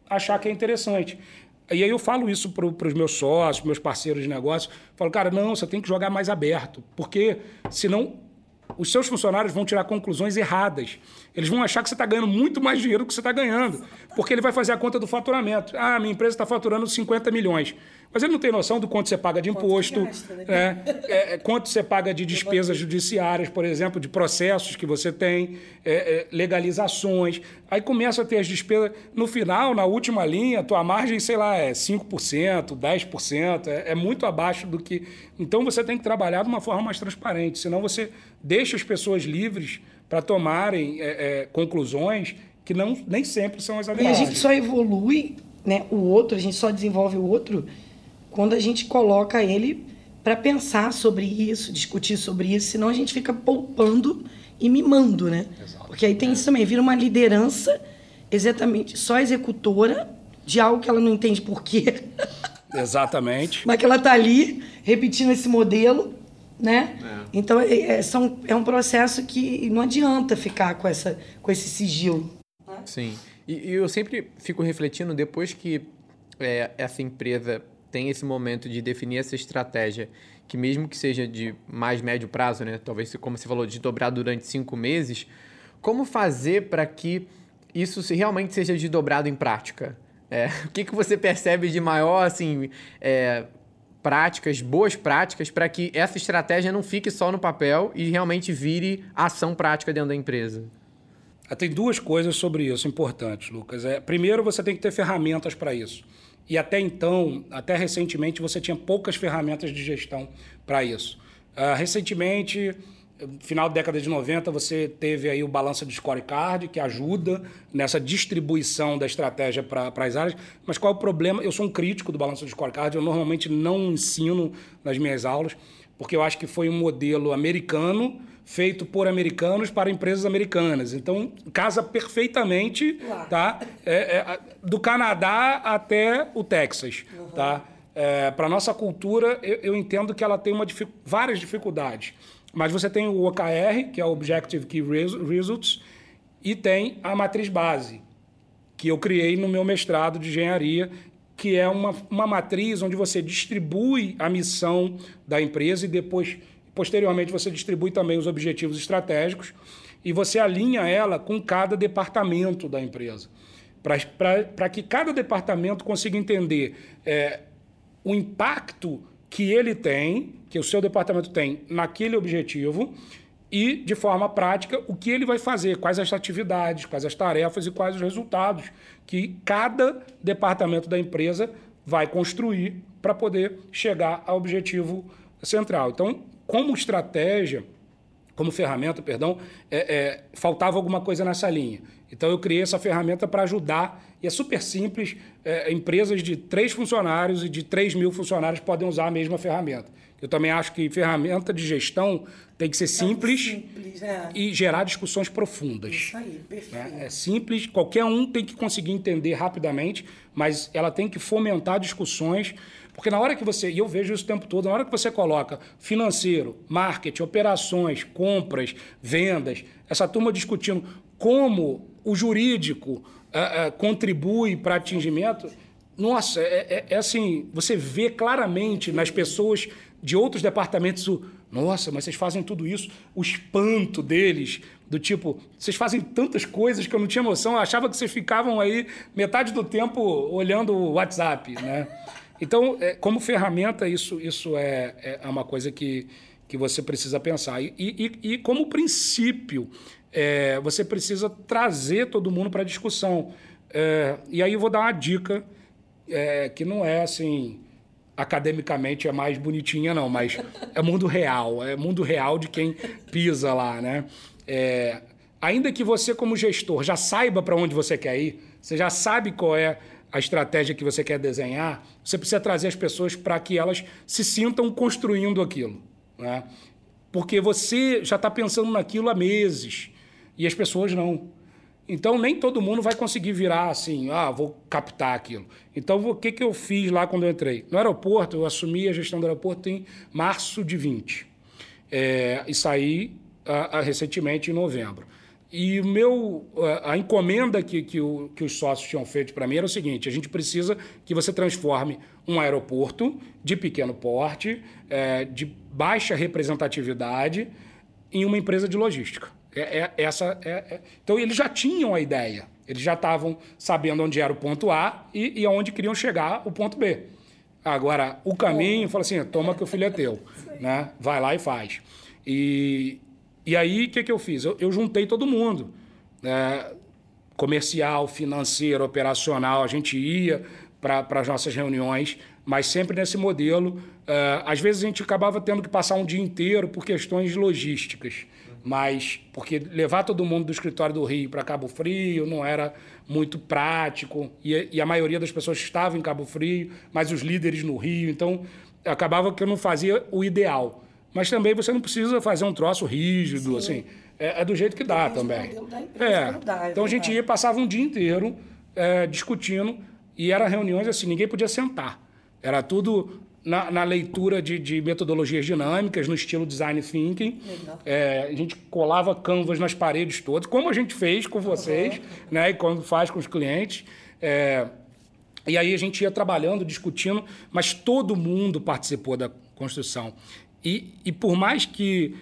achar que é interessante. E aí eu falo isso para os meus sócios, meus parceiros de negócio. Falo, cara, não, você tem que jogar mais aberto. Porque senão os seus funcionários vão tirar conclusões erradas. Eles vão achar que você está ganhando muito mais dinheiro do que você está ganhando. Porque ele vai fazer a conta do faturamento. Ah, minha empresa está faturando 50 milhões. Mas ele não tem noção do quanto você paga de imposto, gasta, né? é, é, quanto você paga de despesas judiciárias, por exemplo, de processos que você tem, é, é, legalizações. Aí começa a ter as despesas. No final, na última linha, tua margem, sei lá, é 5%, 10%, é, é muito abaixo do que. Então você tem que trabalhar de uma forma mais transparente, senão você deixa as pessoas livres para tomarem é, conclusões que não, nem sempre são as adequadas. E a gente só evolui né, o outro, a gente só desenvolve o outro quando a gente coloca ele para pensar sobre isso, discutir sobre isso, senão a gente fica poupando e mimando, né? Exato. Porque aí tem isso também, vira uma liderança exatamente só executora de algo que ela não entende por quê. Exatamente. Mas que ela tá ali repetindo esse modelo, né? É. Então é, é, são, é um processo que não adianta ficar com, essa, com esse sigilo. Sim. E, e eu sempre fico refletindo, depois que é, essa empresa tem esse momento de definir essa estratégia, que mesmo que seja de mais médio prazo, né? Talvez, como você falou, de dobrar durante cinco meses, como fazer para que isso realmente seja de dobrado em prática? É, o que, que você percebe de maior, assim, é, práticas, boas práticas, para que essa estratégia não fique só no papel e realmente vire ação prática dentro da empresa? Ah, tem duas coisas sobre isso importantes, Lucas. É, primeiro, você tem que ter ferramentas para isso. E até então, até recentemente, você tinha poucas ferramentas de gestão para isso. Uh, recentemente, final da década de 90, você teve aí o balanço de scorecard, que ajuda nessa distribuição da estratégia para as áreas. Mas qual é o problema? Eu sou um crítico do balanço de scorecard, eu normalmente não ensino nas minhas aulas, porque eu acho que foi um modelo americano feito por americanos para empresas americanas. Então, casa perfeitamente, tá? É, é, do Canadá até o Texas, uhum. tá? É, para nossa cultura, eu, eu, entendo que ela tem uma, várias dificuldades. Mas você tem o OKR, que é o Objective Key Results, e tem a matriz base, que eu criei no meu mestrado de engenharia, que é uma, uma matriz onde você distribui a missão da empresa e depois Posteriormente, você distribui também os objetivos estratégicos e você alinha ela com cada departamento da empresa, para que cada departamento consiga entender é, o impacto que ele tem, que o seu departamento tem naquele objetivo e, de forma prática, o que ele vai fazer, quais as atividades, quais as tarefas e quais os resultados que cada departamento da empresa vai construir para poder chegar ao objetivo central. Então, como estratégia, como ferramenta, perdão, é, é, faltava alguma coisa nessa linha. Então eu criei essa ferramenta para ajudar, e é super simples. É, empresas de três funcionários e de 3 mil funcionários podem usar a mesma ferramenta. Eu também acho que ferramenta de gestão tem que ser simples, simples é. e gerar discussões profundas. Isso aí, perfeito. Né? É simples, qualquer um tem que conseguir entender rapidamente, mas ela tem que fomentar discussões porque na hora que você, e eu vejo isso o tempo todo, na hora que você coloca financeiro, marketing, operações, compras, vendas, essa turma discutindo como o jurídico uh, uh, contribui para atingimento, nossa, é, é, é, assim, você vê claramente nas pessoas de outros departamentos o, nossa, mas vocês fazem tudo isso, o espanto deles, do tipo, vocês fazem tantas coisas que eu não tinha noção, eu achava que vocês ficavam aí metade do tempo olhando o WhatsApp, né? Então, é, como ferramenta, isso, isso é, é uma coisa que, que você precisa pensar. E, e, e como princípio, é, você precisa trazer todo mundo para a discussão. É, e aí eu vou dar uma dica é, que não é assim academicamente é mais bonitinha não, mas é mundo real, é mundo real de quem pisa lá, né? É, ainda que você como gestor já saiba para onde você quer ir, você já sabe qual é a estratégia que você quer desenhar, você precisa trazer as pessoas para que elas se sintam construindo aquilo. Né? Porque você já está pensando naquilo há meses e as pessoas não. Então, nem todo mundo vai conseguir virar assim, ah, vou captar aquilo. Então, o que, que eu fiz lá quando eu entrei? No aeroporto, eu assumi a gestão do aeroporto em março de 20. É, e saí a, a, recentemente em novembro. E o meu, a encomenda que, que, o, que os sócios tinham feito para mim era o seguinte: a gente precisa que você transforme um aeroporto de pequeno porte, é, de baixa representatividade, em uma empresa de logística. É, é, essa é, é, então, eles já tinham a ideia, eles já estavam sabendo onde era o ponto A e, e aonde queriam chegar o ponto B. Agora, o caminho, fala assim: toma que o filho é teu, né? vai lá e faz. E, e aí, o que, que eu fiz? Eu, eu juntei todo mundo. Né? Comercial, financeiro, operacional, a gente ia para as nossas reuniões, mas sempre nesse modelo. Uh, às vezes a gente acabava tendo que passar um dia inteiro por questões logísticas. mas porque levar todo mundo do escritório do Rio para Cabo Frio não era muito prático e, e, a maioria das pessoas estava em Cabo Frio, mas os líderes no Rio, então acabava que eu não fazia o ideal. Mas também você não precisa fazer um troço rígido, Sim. assim. É, é, do jeito que dá também. É. Dá, então a gente ia, passava um dia inteiro é, discutindo e eram reuniões assim, ninguém podia sentar. Era tudo na, na leitura de, de, metodologias dinâmicas, no estilo design thinking. É, a gente colava canvas nas paredes todas, como a gente fez com vocês, uhum. né? E quando faz com os clientes. É, e aí a gente ia trabalhando, discutindo, mas todo mundo participou da construção. E, e por mais que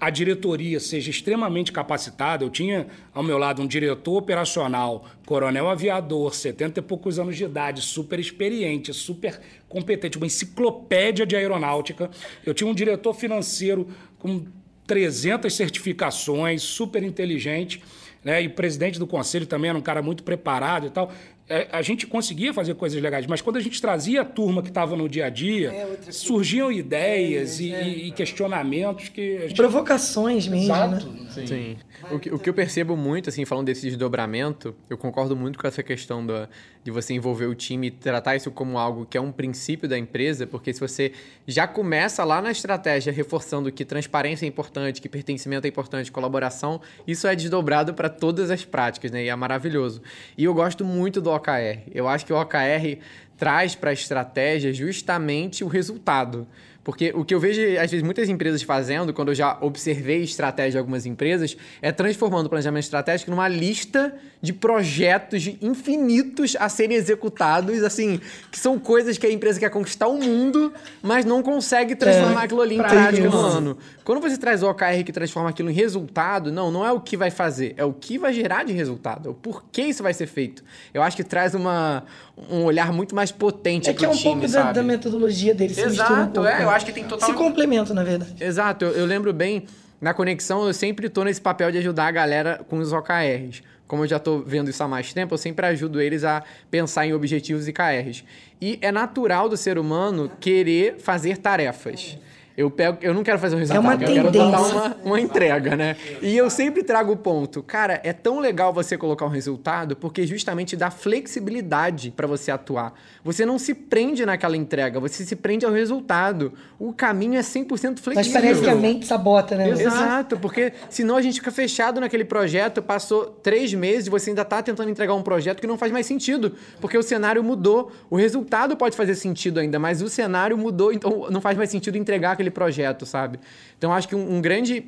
a diretoria seja extremamente capacitada, eu tinha ao meu lado um diretor operacional, coronel aviador, 70 e poucos anos de idade, super experiente, super competente, uma enciclopédia de aeronáutica. Eu tinha um diretor financeiro com 300 certificações, super inteligente, né? E o presidente do conselho também era um cara muito preparado e tal. É, a gente conseguia fazer coisas legais, mas quando a gente trazia a turma que estava no dia a dia, é, surgiam ideias é, e, é. e, questionamentos que. Gente... Provocações mesmo. Exato. Né? Sim. Sim. O, que, o que eu percebo muito, assim, falando desse desdobramento, eu concordo muito com essa questão da, de você envolver o time e tratar isso como algo que é um princípio da empresa, porque se você já começa lá na estratégia reforçando que transparência é importante, que pertencimento é importante, colaboração, isso é desdobrado para todas as práticas, né? E é maravilhoso. E eu gosto muito do OKR. Eu acho que o OKR traz para a estratégia justamente o resultado. Porque o que eu vejo, às vezes, muitas empresas fazendo, quando eu já observei estratégia de algumas empresas, é transformando o planejamento estratégico numa lista de projetos infinitos a serem executados, assim, que são coisas que a empresa quer conquistar o mundo, mas não consegue transformar é, aquilo ali em prática no ano. Quando você traz o OKR que transforma aquilo em resultado, não, não é o que vai fazer, é o que vai gerar de resultado, é o porquê isso vai ser feito. Eu acho que traz uma, um olhar muito mais potente é que é um pouco da, da, metodologia dele. Exato, um é, eu acho que tem total... Se complementa, na verdade. Exato, eu, eu lembro bem, na conexão eu sempre tô nesse papel de ajudar a galera com os OKRs. Como eu já estou vendo isso há mais tempo, eu sempre ajudo eles a pensar em objetivos e KRs. E é natural do ser humano querer fazer tarefas. Eu, pego, eu não quero fazer um resultado, é uma eu quero dar uma, uma entrega, né? E eu sempre trago o ponto. Cara, é tão legal você colocar um resultado porque justamente dá flexibilidade para você atuar. Você não se prende naquela entrega, você se prende ao resultado. O caminho é 100% flexível. Mas parece que a mente sabota, né? Exato, porque senão a gente fica fechado naquele projeto, passou três meses e você ainda está tentando entregar um projeto que não faz mais sentido, porque o cenário mudou. O resultado pode fazer sentido ainda, mas o cenário mudou, então não faz mais sentido entregar aquele aquele projeto, sabe? Então acho que um, um grande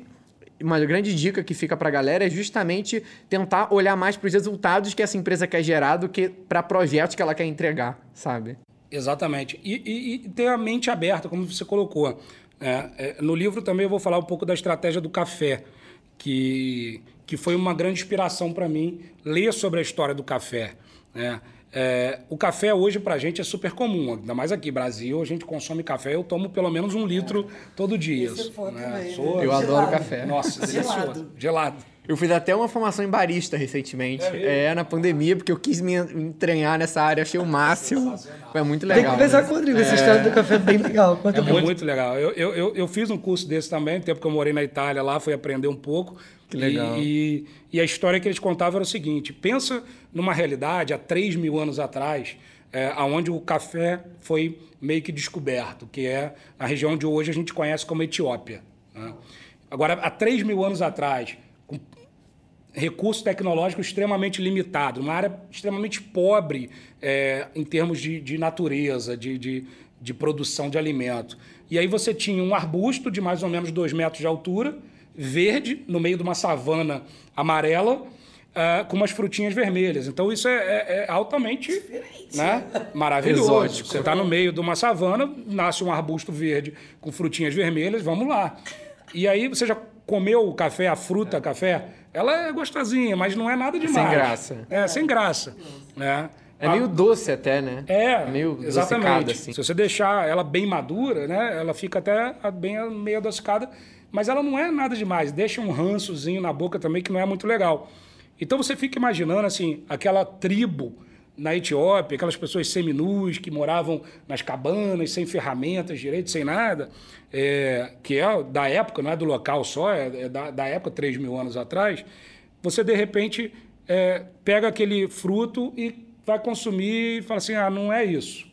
uma grande dica que fica para a galera é justamente tentar olhar mais para os resultados que essa empresa quer gerar do que para projetos que ela quer entregar, sabe? Exatamente. E, e, e ter a mente aberta, como você colocou. É, é, no livro também eu vou falar um pouco da estratégia do café, que, que foi uma grande inspiração para mim ler sobre a história do café. Né? É, o café hoje para a gente é super comum, ainda mais aqui Brasil, a gente consome café, eu tomo pelo menos um litro todo dia. Né? Também, Sou... Né? Eu Gelado. adoro café. Nossa, delicioso. Gelado. Eu fiz até uma formação em barista recentemente. É, é, na pandemia, porque eu quis me entranhar nessa área, achei o máximo. Foi muito legal. Tem que conversar com o Rodrigo, essa é. história do café é bem legal. Conta é muito, muito legal. Eu, eu, eu, eu, fiz um curso desse também, no tempo que eu morei na Itália lá, fui aprender um pouco. Que legal. E, e, e a história que eles contavam era o seguinte: pensa numa realidade há 3 mil anos atrás, é, onde o café foi meio que descoberto, que é a região de hoje a gente conhece como Etiópia. Né? Agora, há 3 mil anos atrás, recurso tecnológico extremamente limitado, uma área extremamente pobre é, em termos de, de natureza, de, de, de produção de alimento. E aí você tinha um arbusto de mais ou menos 2 metros de altura, verde, no meio de uma savana amarela, uh, com umas frutinhas vermelhas. Então isso é, é, é altamente né, maravilhoso. Exótico. Você está no meio de uma savana, nasce um arbusto verde com frutinhas vermelhas, vamos lá. E aí você já comeu o café, a fruta, é. café? Ela é gostosinha, mas não é nada demais. Sem graça. É, sem graça. Né? É meio doce até, né? É, meio exatamente. Assim. Se você deixar ela bem madura, né, ela fica até bem meio adocicada mas ela não é nada demais. Deixa um rançozinho na boca também que não é muito legal. Então você fica imaginando assim, aquela tribo na Etiópia, aquelas pessoas seminus que moravam nas cabanas, sem ferramentas direito, sem nada, é, que é da época, não é do local só, é, é da, da, época, 3 mil anos atrás, você de repente é, pega aquele fruto e vai consumir e fala assim: ah, não é isso.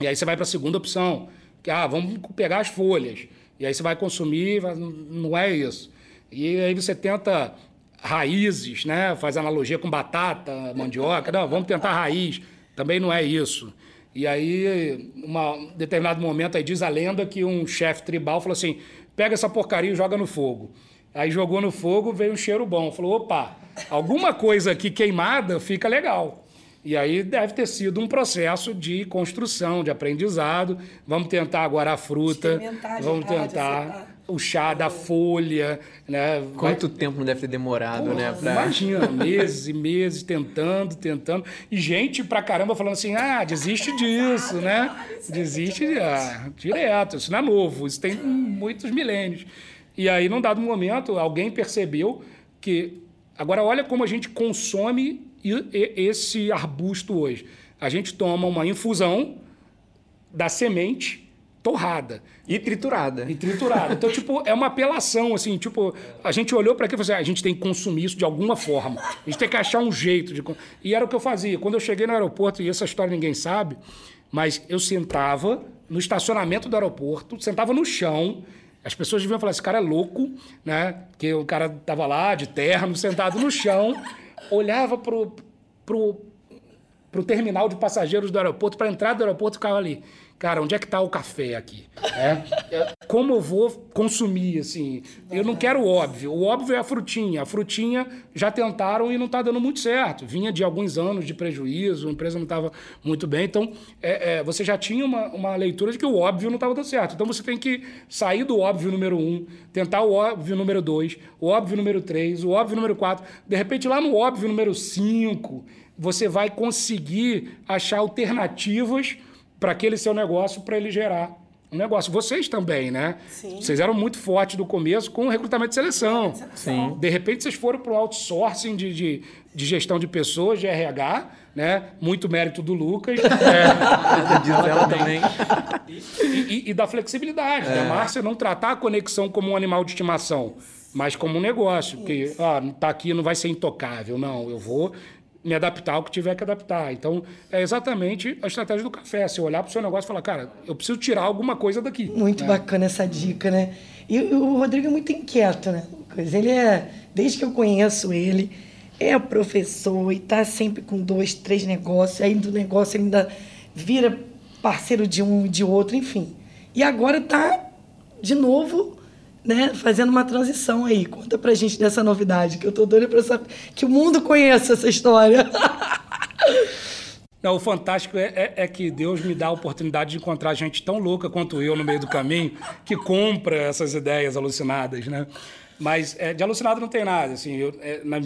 E aí você vai para a segunda opção, que ah, vamos pegar as folhas. E aí você vai consumir, não é isso. E aí você tenta raízes, né? Faz analogia com batata, mandioca. Não, vamos tentar raiz. Também não é isso. E aí, um determinado momento, aí diz a lenda que um chefe tribal falou assim: pega essa porcaria e joga no fogo. Aí jogou no fogo, veio um cheiro bom. Falou: opa, alguma coisa aqui queimada fica legal. E aí deve ter sido um processo de construção, de aprendizado. Vamos tentar agora a fruta, vamos tentar o chá da folha, né? Quanto Vai... tempo não deve ter demorado, né? Pra... Imagina, meses e meses tentando, tentando. E gente pra caramba falando assim, ah, desiste disso, né? Desiste ah, direto, isso não é novo, isso tem muitos milênios. E aí, num dado momento, alguém percebeu que... Agora, olha como a gente consome esse arbusto hoje. A gente toma uma infusão da semente torrada. E triturada. E triturada. Então, tipo, é uma apelação, assim, tipo, a gente olhou para aqui e falou assim, ah, a gente tem que consumir isso de alguma forma. A gente tem que achar um jeito de... E era o que eu fazia. Quando eu cheguei no aeroporto, e essa história ninguém sabe, mas eu sentava no estacionamento do aeroporto, sentava no chão, as pessoas deviam falar, esse cara é louco, né? Porque o cara tava lá, de terno, sentado no chão, olhava pro, pro, pro terminal de passageiros do aeroporto, para entrar do aeroporto, ficava ali cara, onde é que está o café aqui? É? Como eu vou consumir, assim? Eu não quero o óbvio. O óbvio é a frutinha. A frutinha já tentaram e não está dando muito certo. Vinha de alguns anos de prejuízo, a empresa não estava muito bem. Então, é, é, você já tinha uma, uma leitura de que o óbvio não estava dando certo. Então, você tem que sair do óbvio número um, tentar o óbvio número dois, o óbvio número três, o óbvio número quatro. De repente, lá no óbvio número cinco, você vai conseguir achar alternativas para aquele seu negócio, para ele gerar um negócio. Vocês também, né? Sim. Vocês eram muito fortes do começo com o recrutamento de seleção. Sim. De repente, vocês foram para o outsourcing de, de, de, gestão de pessoas, de RH, né? Muito mérito do Lucas. é, Diz ela também. E, e, e da flexibilidade, é. da Márcia não tratar a conexão como um animal de estimação, mas como um negócio. Porque, ah, tá aqui, não vai ser intocável. Não, eu vou me adaptar ao que tiver que adaptar. Então, é exatamente a estratégia do café. Você olhar para o seu negócio e falar, cara, eu preciso tirar alguma coisa daqui. Muito né? bacana essa dica, né? E o Rodrigo é muito inquieto, né, Ele é, desde que eu conheço ele, é professor e está sempre com dois, três negócios. Aí do negócio ele ainda vira parceiro de um e de outro, enfim. E agora está, de novo, né, fazendo uma transição aí. Conta pra gente dessa novidade, que eu tô doida pra saber, que o mundo conheça essa história. Não, o fantástico é, é, é, que Deus me dá a oportunidade de encontrar gente tão louca quanto eu no meio do caminho que compra essas ideias alucinadas, né? Mas é, de alucinado não tem nada. Assim, eu, é, na,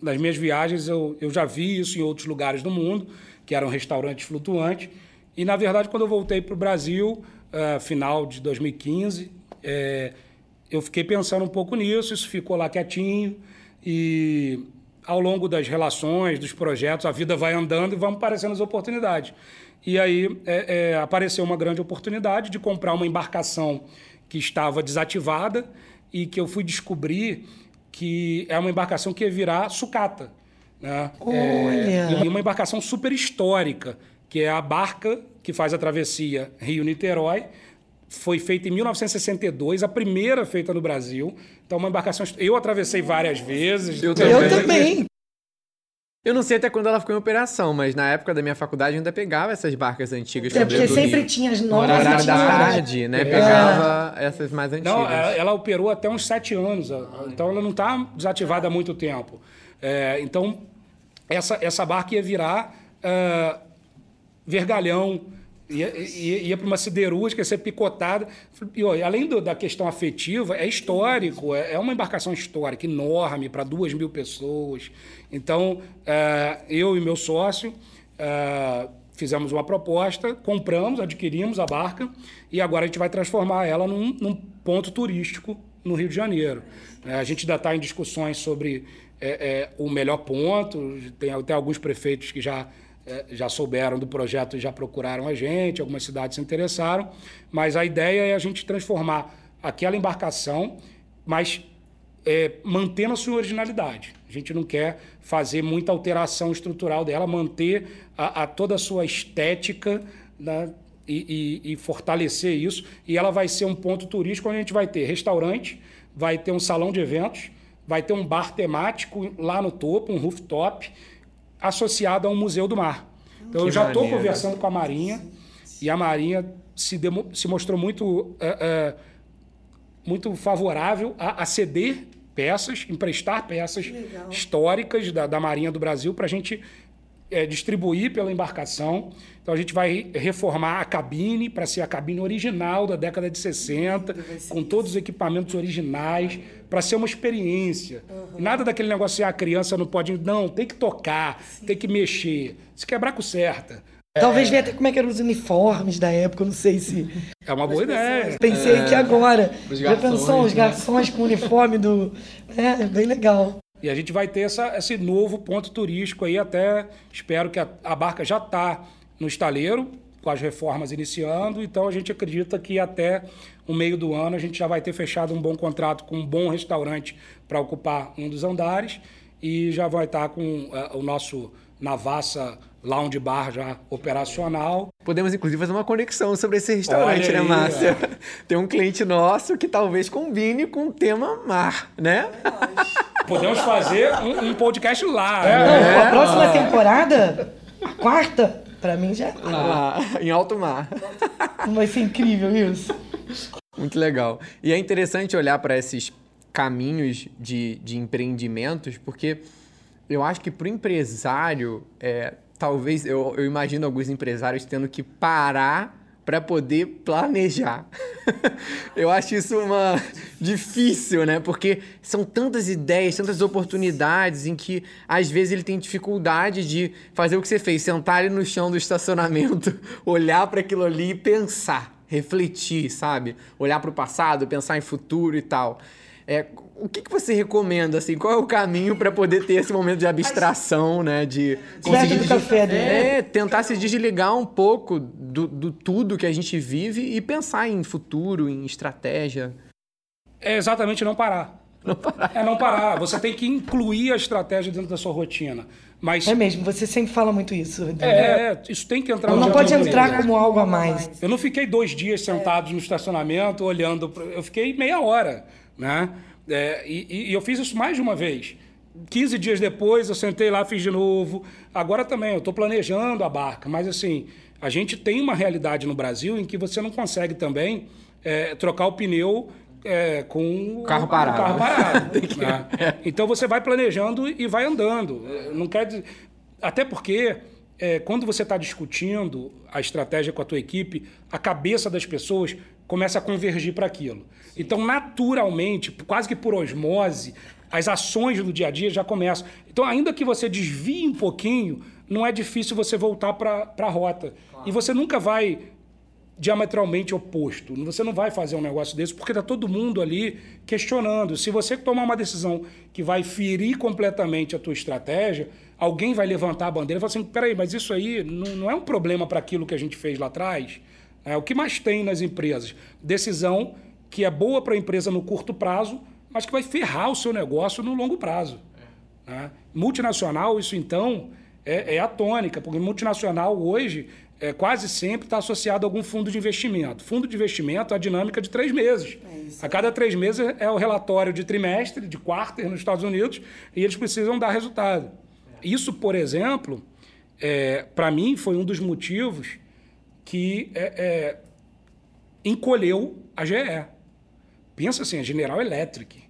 nas minhas viagens eu, eu já vi isso em outros lugares do mundo, que eram restaurantes flutuantes. E, na verdade, quando eu voltei para o Brasil, uh, final de 2015, é, eu fiquei pensando um pouco nisso, isso ficou lá quietinho e ao longo das relações, dos projetos, a vida vai andando e vão aparecendo as oportunidades. E aí é, é, apareceu uma grande oportunidade de comprar uma embarcação que estava desativada e que eu fui descobrir que é uma embarcação que ia virar sucata. Né? Olha! É, e uma embarcação super histórica, que é a barca que faz a travessia Rio-Niterói, foi feita em 1962, a primeira feita no Brasil. Então, uma embarcação. Eu atravessei várias vezes. Eu também. Eu também. Eu não sei até quando ela ficou em operação, mas na época da minha faculdade eu ainda pegava essas barcas antigas. É, porque sempre tinha as novas. Na da tarde, né? É. Pegava essas mais antigas. Não, ela, ela, operou até uns sete anos. Então ela não está desativada há muito tempo. É, então, essa, essa barca ia virar uh, vergalhão ia, ia, ia para uma siderúrgica, ia ser picotada. E, ó, além do, da questão afetiva, é histórico, é, é uma embarcação histórica enorme para duas mil pessoas. Então, é, eu e meu sócio é, fizemos uma proposta, compramos, adquirimos a barca e agora a gente vai transformar ela num, num ponto turístico no Rio de Janeiro. É, a gente ainda está em discussões sobre é, é, o melhor ponto, tem até alguns prefeitos que já já souberam do projeto e já procuraram a gente, algumas cidades se interessaram, mas a ideia é a gente transformar aquela embarcação, mas é, mantendo a sua originalidade. A gente não quer fazer muita alteração estrutural dela, manter a, a toda a sua estética né, e, e, e, fortalecer isso. E ela vai ser um ponto turístico onde a gente vai ter restaurante, vai ter um salão de eventos, vai ter um bar temático lá no topo, um rooftop, associado a um museu do mar. Então que eu já estou conversando com a Marinha e a Marinha se, demo, se mostrou muito, é, é, muito favorável a, a, ceder peças, emprestar peças históricas da, da Marinha do Brasil para a gente é, distribuir pela embarcação. Então a gente vai reformar a cabine para ser a cabine original da década de 60, com todos os equipamentos originais, para ser uma experiência. Uhum. Nada daquele negócio de ah, a criança não pode. Não, tem que tocar, Sim. tem que mexer. Se quebrar, conserta. Talvez é... venha até como é que eram os uniformes da época, eu não sei se. É uma boa ideia. Pensei é... que agora. Os Já pensou, os né? garçons com o uniforme do. É, bem legal. E a gente vai ter essa, esse novo ponto turístico aí, até espero que a, a barca já está no estaleiro, com as reformas iniciando, então a gente acredita que até o meio do ano a gente já vai ter fechado um bom contrato com um bom restaurante para ocupar um dos andares e já vai estar tá com uh, o nosso Navassa Lounge Bar já operacional. Podemos, inclusive, fazer uma conexão sobre esse restaurante, Olha né, aí, Márcia? É. Tem um cliente nosso que talvez combine com o tema mar, né? Podemos fazer um, um podcast lá. É. Não, a próxima temporada, a quarta, para mim já é lá. Ah, em alto mar. Vai ser incrível isso. Muito legal. E é interessante olhar para esses caminhos de, de empreendimentos, porque eu acho que para o empresário, é, talvez, eu, eu imagino alguns empresários tendo que parar para poder planejar. eu acho isso uma difícil, né? Porque são tantas ideias, tantas oportunidades em que às vezes ele tem dificuldade de fazer o que você fez, sentar ali no chão do estacionamento, olhar para aquilo ali e pensar, refletir, sabe? Olhar para o passado, pensar em futuro e tal. É, o que, que você recomenda, assim? Qual é o caminho para poder ter esse momento de abstração, né? De conseguir café, né? é, tentar se desligar um pouco do, do tudo que a gente vive e pensar em futuro, em estratégia. É exatamente não parar. Não parar. É não parar. Você tem que incluir a estratégia dentro da sua rotina. Mas... É mesmo, você sempre fala muito isso. É, isso tem que entrar não no Não pode entrar como algo a mais. Eu não fiquei dois dias sentados no estacionamento olhando. Eu fiquei meia hora, né? É, e, e, eu fiz isso mais de uma vez. 15 dias depois eu sentei lá, fiz de novo. Agora também, eu estou planejando a barca, mas assim, a gente tem uma realidade no Brasil em que você não consegue também é, trocar o pneu é, com carro parado. O carro parado né? Então você vai planejando e vai andando. Não quer dizer... Até porque é, quando você está discutindo a estratégia com a tua equipe, a cabeça das pessoas começa a convergir para aquilo. Então, naturalmente, quase que por osmose, as ações do dia a dia já começam. Então, ainda que você desvie um pouquinho, não é difícil você voltar para a rota. Claro. E você nunca vai diametralmente oposto. Você não vai fazer um negócio desse porque está todo mundo ali questionando. Se você tomar uma decisão que vai ferir completamente a tua estratégia, alguém vai levantar a bandeira e falar assim: peraí, mas isso aí não, não é um problema para aquilo que a gente fez lá atrás? É, o que mais tem nas empresas? Decisão que é boa para a empresa no curto prazo, mas que vai ferrar o seu negócio no longo prazo. É. Né? Multinacional, isso então é, é, a tônica, porque multinacional hoje é, quase sempre está associado a algum fundo de investimento. Fundo de investimento é a dinâmica de três meses. É a cada três meses é o relatório de trimestre, de quarter nos Estados Unidos, e eles precisam dar resultado. Isso, por exemplo, é, para mim foi um dos motivos que é, é, encolheu a GE. Pensa assim, a General Electric,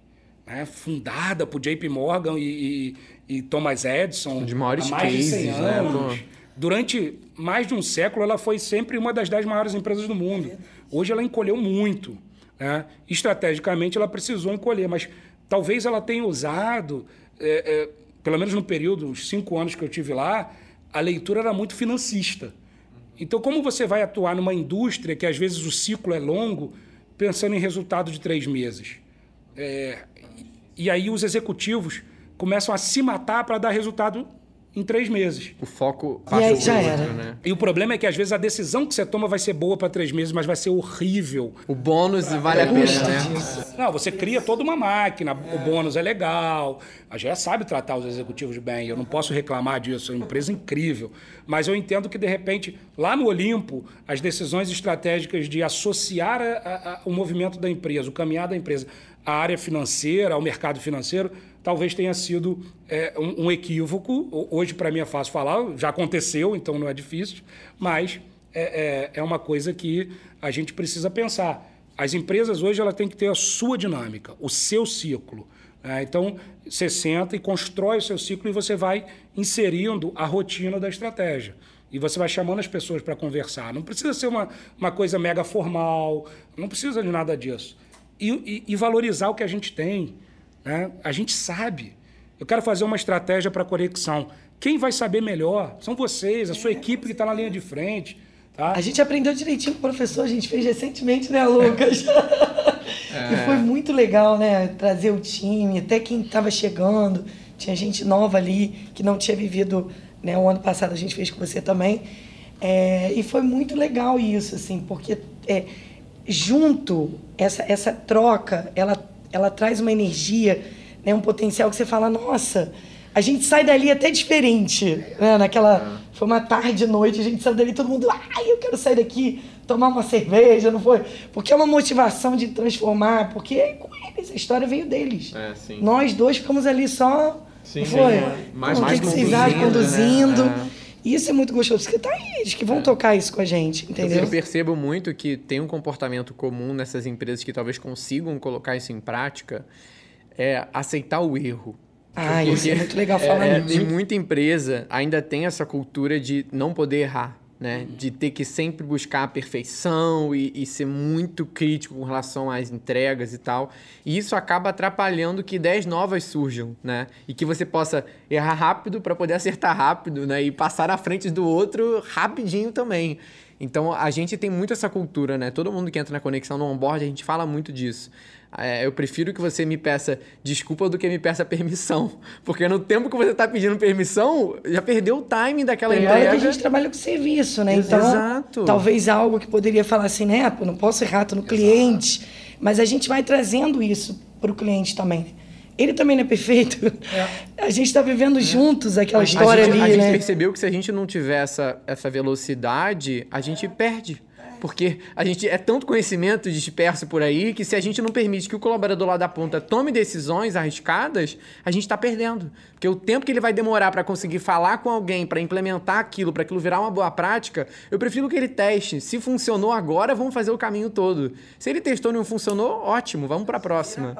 né, fundada por JP Morgan e, e, e Thomas Edison de maiores há mais cases, de 100 né, anos. Né? Durante mais de um século, ela foi sempre uma das dez maiores empresas do mundo. Hoje ela encolheu muito. Né? Estrategicamente, ela precisou encolher, mas talvez ela tenha usado, é, é, pelo menos no período, os cinco anos que eu tive lá, a leitura era muito financista. Então, como você vai atuar numa indústria que às vezes o ciclo é longo, pensando em resultado de três meses? É, e aí os executivos começam a se matar para dar resultado em três meses. O foco E aí passa já pro era. outro, né? E o problema é que às vezes a decisão que você toma vai ser boa para três meses, mas vai ser horrível. O bônus vale a pena, né? Não, você cria toda uma máquina, o bônus é legal, a GE sabe tratar os executivos bem, eu não posso reclamar disso, é uma empresa incrível. Mas eu entendo que, de repente, lá no Olimpo, as decisões estratégicas de associar a- a- a- o movimento da empresa, o caminhar da empresa à área financeira, ao mercado financeiro, talvez tenha sido é, um, um equívoco. Hoje, para mim, é fácil falar, já aconteceu, então não é difícil, mas é, é, é uma coisa que a gente precisa pensar. As empresas hoje ela têm que ter a sua dinâmica, o seu ciclo. né? Então, você senta e constrói o seu ciclo e você vai inserindo a rotina da estratégia. E você vai chamando as pessoas para conversar. Não precisa ser uma, uma coisa mega formal, não precisa de nada disso. E, e- e valorizar o que a gente tem. Né? A gente sabe. Eu quero fazer uma estratégia para conexão. Quem vai saber melhor? São vocês, a sua equipe que está na linha de frente. Tá? A gente aprendeu direitinho com o professor, a gente fez recentemente, né, Lucas? E foi muito legal, né? Trazer o time, até quem estava chegando, tinha gente nova ali que não tinha vivido, né? O ano passado a gente fez com você também. É, e foi muito legal isso, assim, porque é, junto, essa, essa troca, ela, ela traz uma energia, né? Um potencial que você fala, nossa, a gente sai dali até diferente, né? Naquela... Foi uma tarde, noite, a gente saiu dali, todo mundo, ai, eu quero sair daqui, tomar uma cerveja, não foi? Porque é uma motivação de transformar, porque é com eles, a história veio deles. É, sim. Nós dois ficamos ali só, Sim, foi? sim, é. Mais- mais que vocês acham, conduzindo, né? E Isso é muito gostoso, porque tá aí, eles que vão tocar isso com a gente, entendeu? Eu percebo muito que tem um comportamento comum nessas empresas que talvez consigam colocar isso em prática, é aceitar o erro. Ah, isso é muito legal falar É, nisso. em muita empresa ainda tem essa cultura de não poder errar, né? De ter que sempre buscar a perfeição e, e ser muito crítico com relação às entregas e tal. E isso acaba atrapalhando que ideias novas surjam, né? E que você possa errar rápido para poder acertar rápido, né? E passar na frente do outro rapidinho também. Então a gente tem muito essa cultura, né? Todo mundo que entra na conexão no onboard, a gente fala muito disso. É, eu prefiro que você me peça desculpa do que me peça permissão. Porque no tempo que você está pedindo permissão, já perdeu o timing daquela que entrega. a gente trabalha com serviço, né? Então, Exato. talvez algo que poderia falar assim, né? Pô, não posso errar, tô no cliente. Mas a gente vai trazendo isso para o cliente também. Ele também não é perfeito. A gente está vivendo juntos aquela A história gente, a ali, gente né? percebeu que se a gente não tiver essa, essa velocidade, a gente perde. Porque a gente é tanto conhecimento disperso por aí que se a gente não permite que o colaborador lá da ponta tome decisões arriscadas, a gente está perdendo. Porque o tempo que ele vai demorar para conseguir falar com alguém, para implementar aquilo, para aquilo virar uma boa prática, eu prefiro que ele teste. Se funcionou agora, vamos fazer o caminho todo. Se ele testou e não funcionou, ótimo, vamos para a próxima.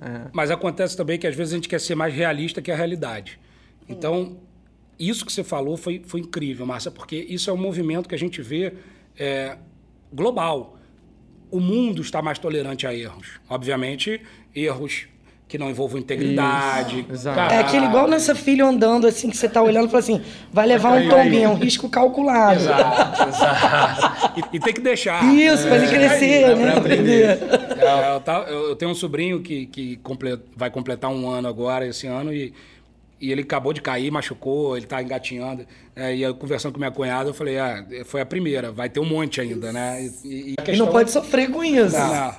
É. Mas acontece também que às vezes a gente quer ser mais realista que a realidade. Então, isso que você falou foi, foi incrível, Márcia, porque isso é um movimento que a gente vê é, global. O mundo está mais tolerante a erros. Obviamente, erros que não envolvam integridade. É aquele igual nossa filha andando assim, que você tá olhando e fala assim, vai levar um tombinho, é um risco calculado. Exato, exato. E, e tem que deixar. Isso, pra ele crescer, né? pra aprender. É, eu, eu- eu tenho um sobrinho que, que comple- vai completar um ano agora, esse ano, e, e ele acabou de cair, machucou, ele tá engatinhando. É, e eu conversando com minha cunhada, eu falei, ah, foi a primeira, vai ter um monte ainda, né? E, e- e E não pode sofrer com isso. não.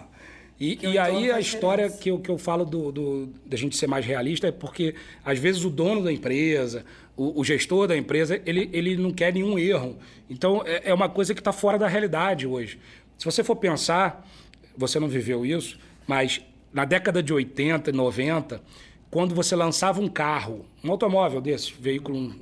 E, e aí a história que eu, que eu falo do, do- da gente ser mais realista é porque, às vezes, o dono da empresa, o, o gestor da empresa, ele, ele não quer nenhum erro. Então, é, é uma coisa que está fora da realidade hoje. Se você for pensar, você não viveu isso, mas na década de 80 e 90, quando você lançava um carro, um automóvel desse, veículo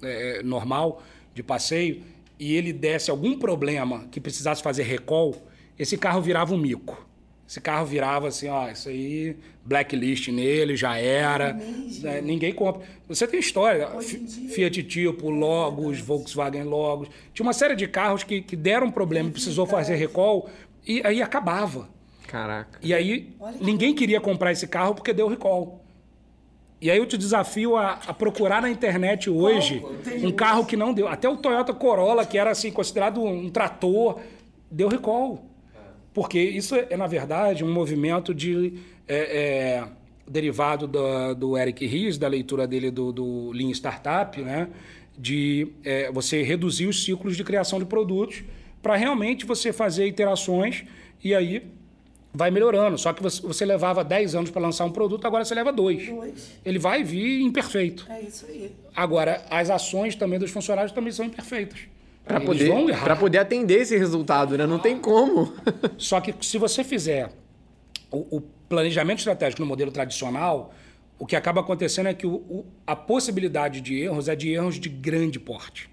é, normal de passeio, e ele desse algum problema que precisasse fazer recall, esse carro virava um mico. Esse carro virava assim, ó, isso aí, blacklist nele, já era. né, Ninguém compra. Você tem história, Fi- Fiat Tipo, Logos, Volkswagen Logos. Tinha uma série de carros que, que deram problema e precisou fazer recall, e aí acabava. Caraca. E aí ninguém queria comprar esse carro porque deu recall. E aí eu te desafio a, a procurar na internet hoje um carro que não deu. Até o Toyota Corolla, que era assim considerado um trator, deu recall. Porque isso é, na verdade, um movimento de é, é, derivado do, do Eric Ries, da leitura dele do, do Lean Startup, né? de é, você reduzir os ciclos de criação de produtos para realmente você fazer iterações e aí vai melhorando. Só que você, você levava 10 anos para lançar um produto, agora você leva dois. Dois. Ele vai vir imperfeito. É isso aí. Agora, as ações também dos funcionários também são imperfeitas. Para poder, poder atender esse resultado, né? Não tem como. Só que se você fizer o, o planejamento estratégico no modelo tradicional, o que acaba acontecendo é que o, o- a possibilidade de erros é de erros de grande porte.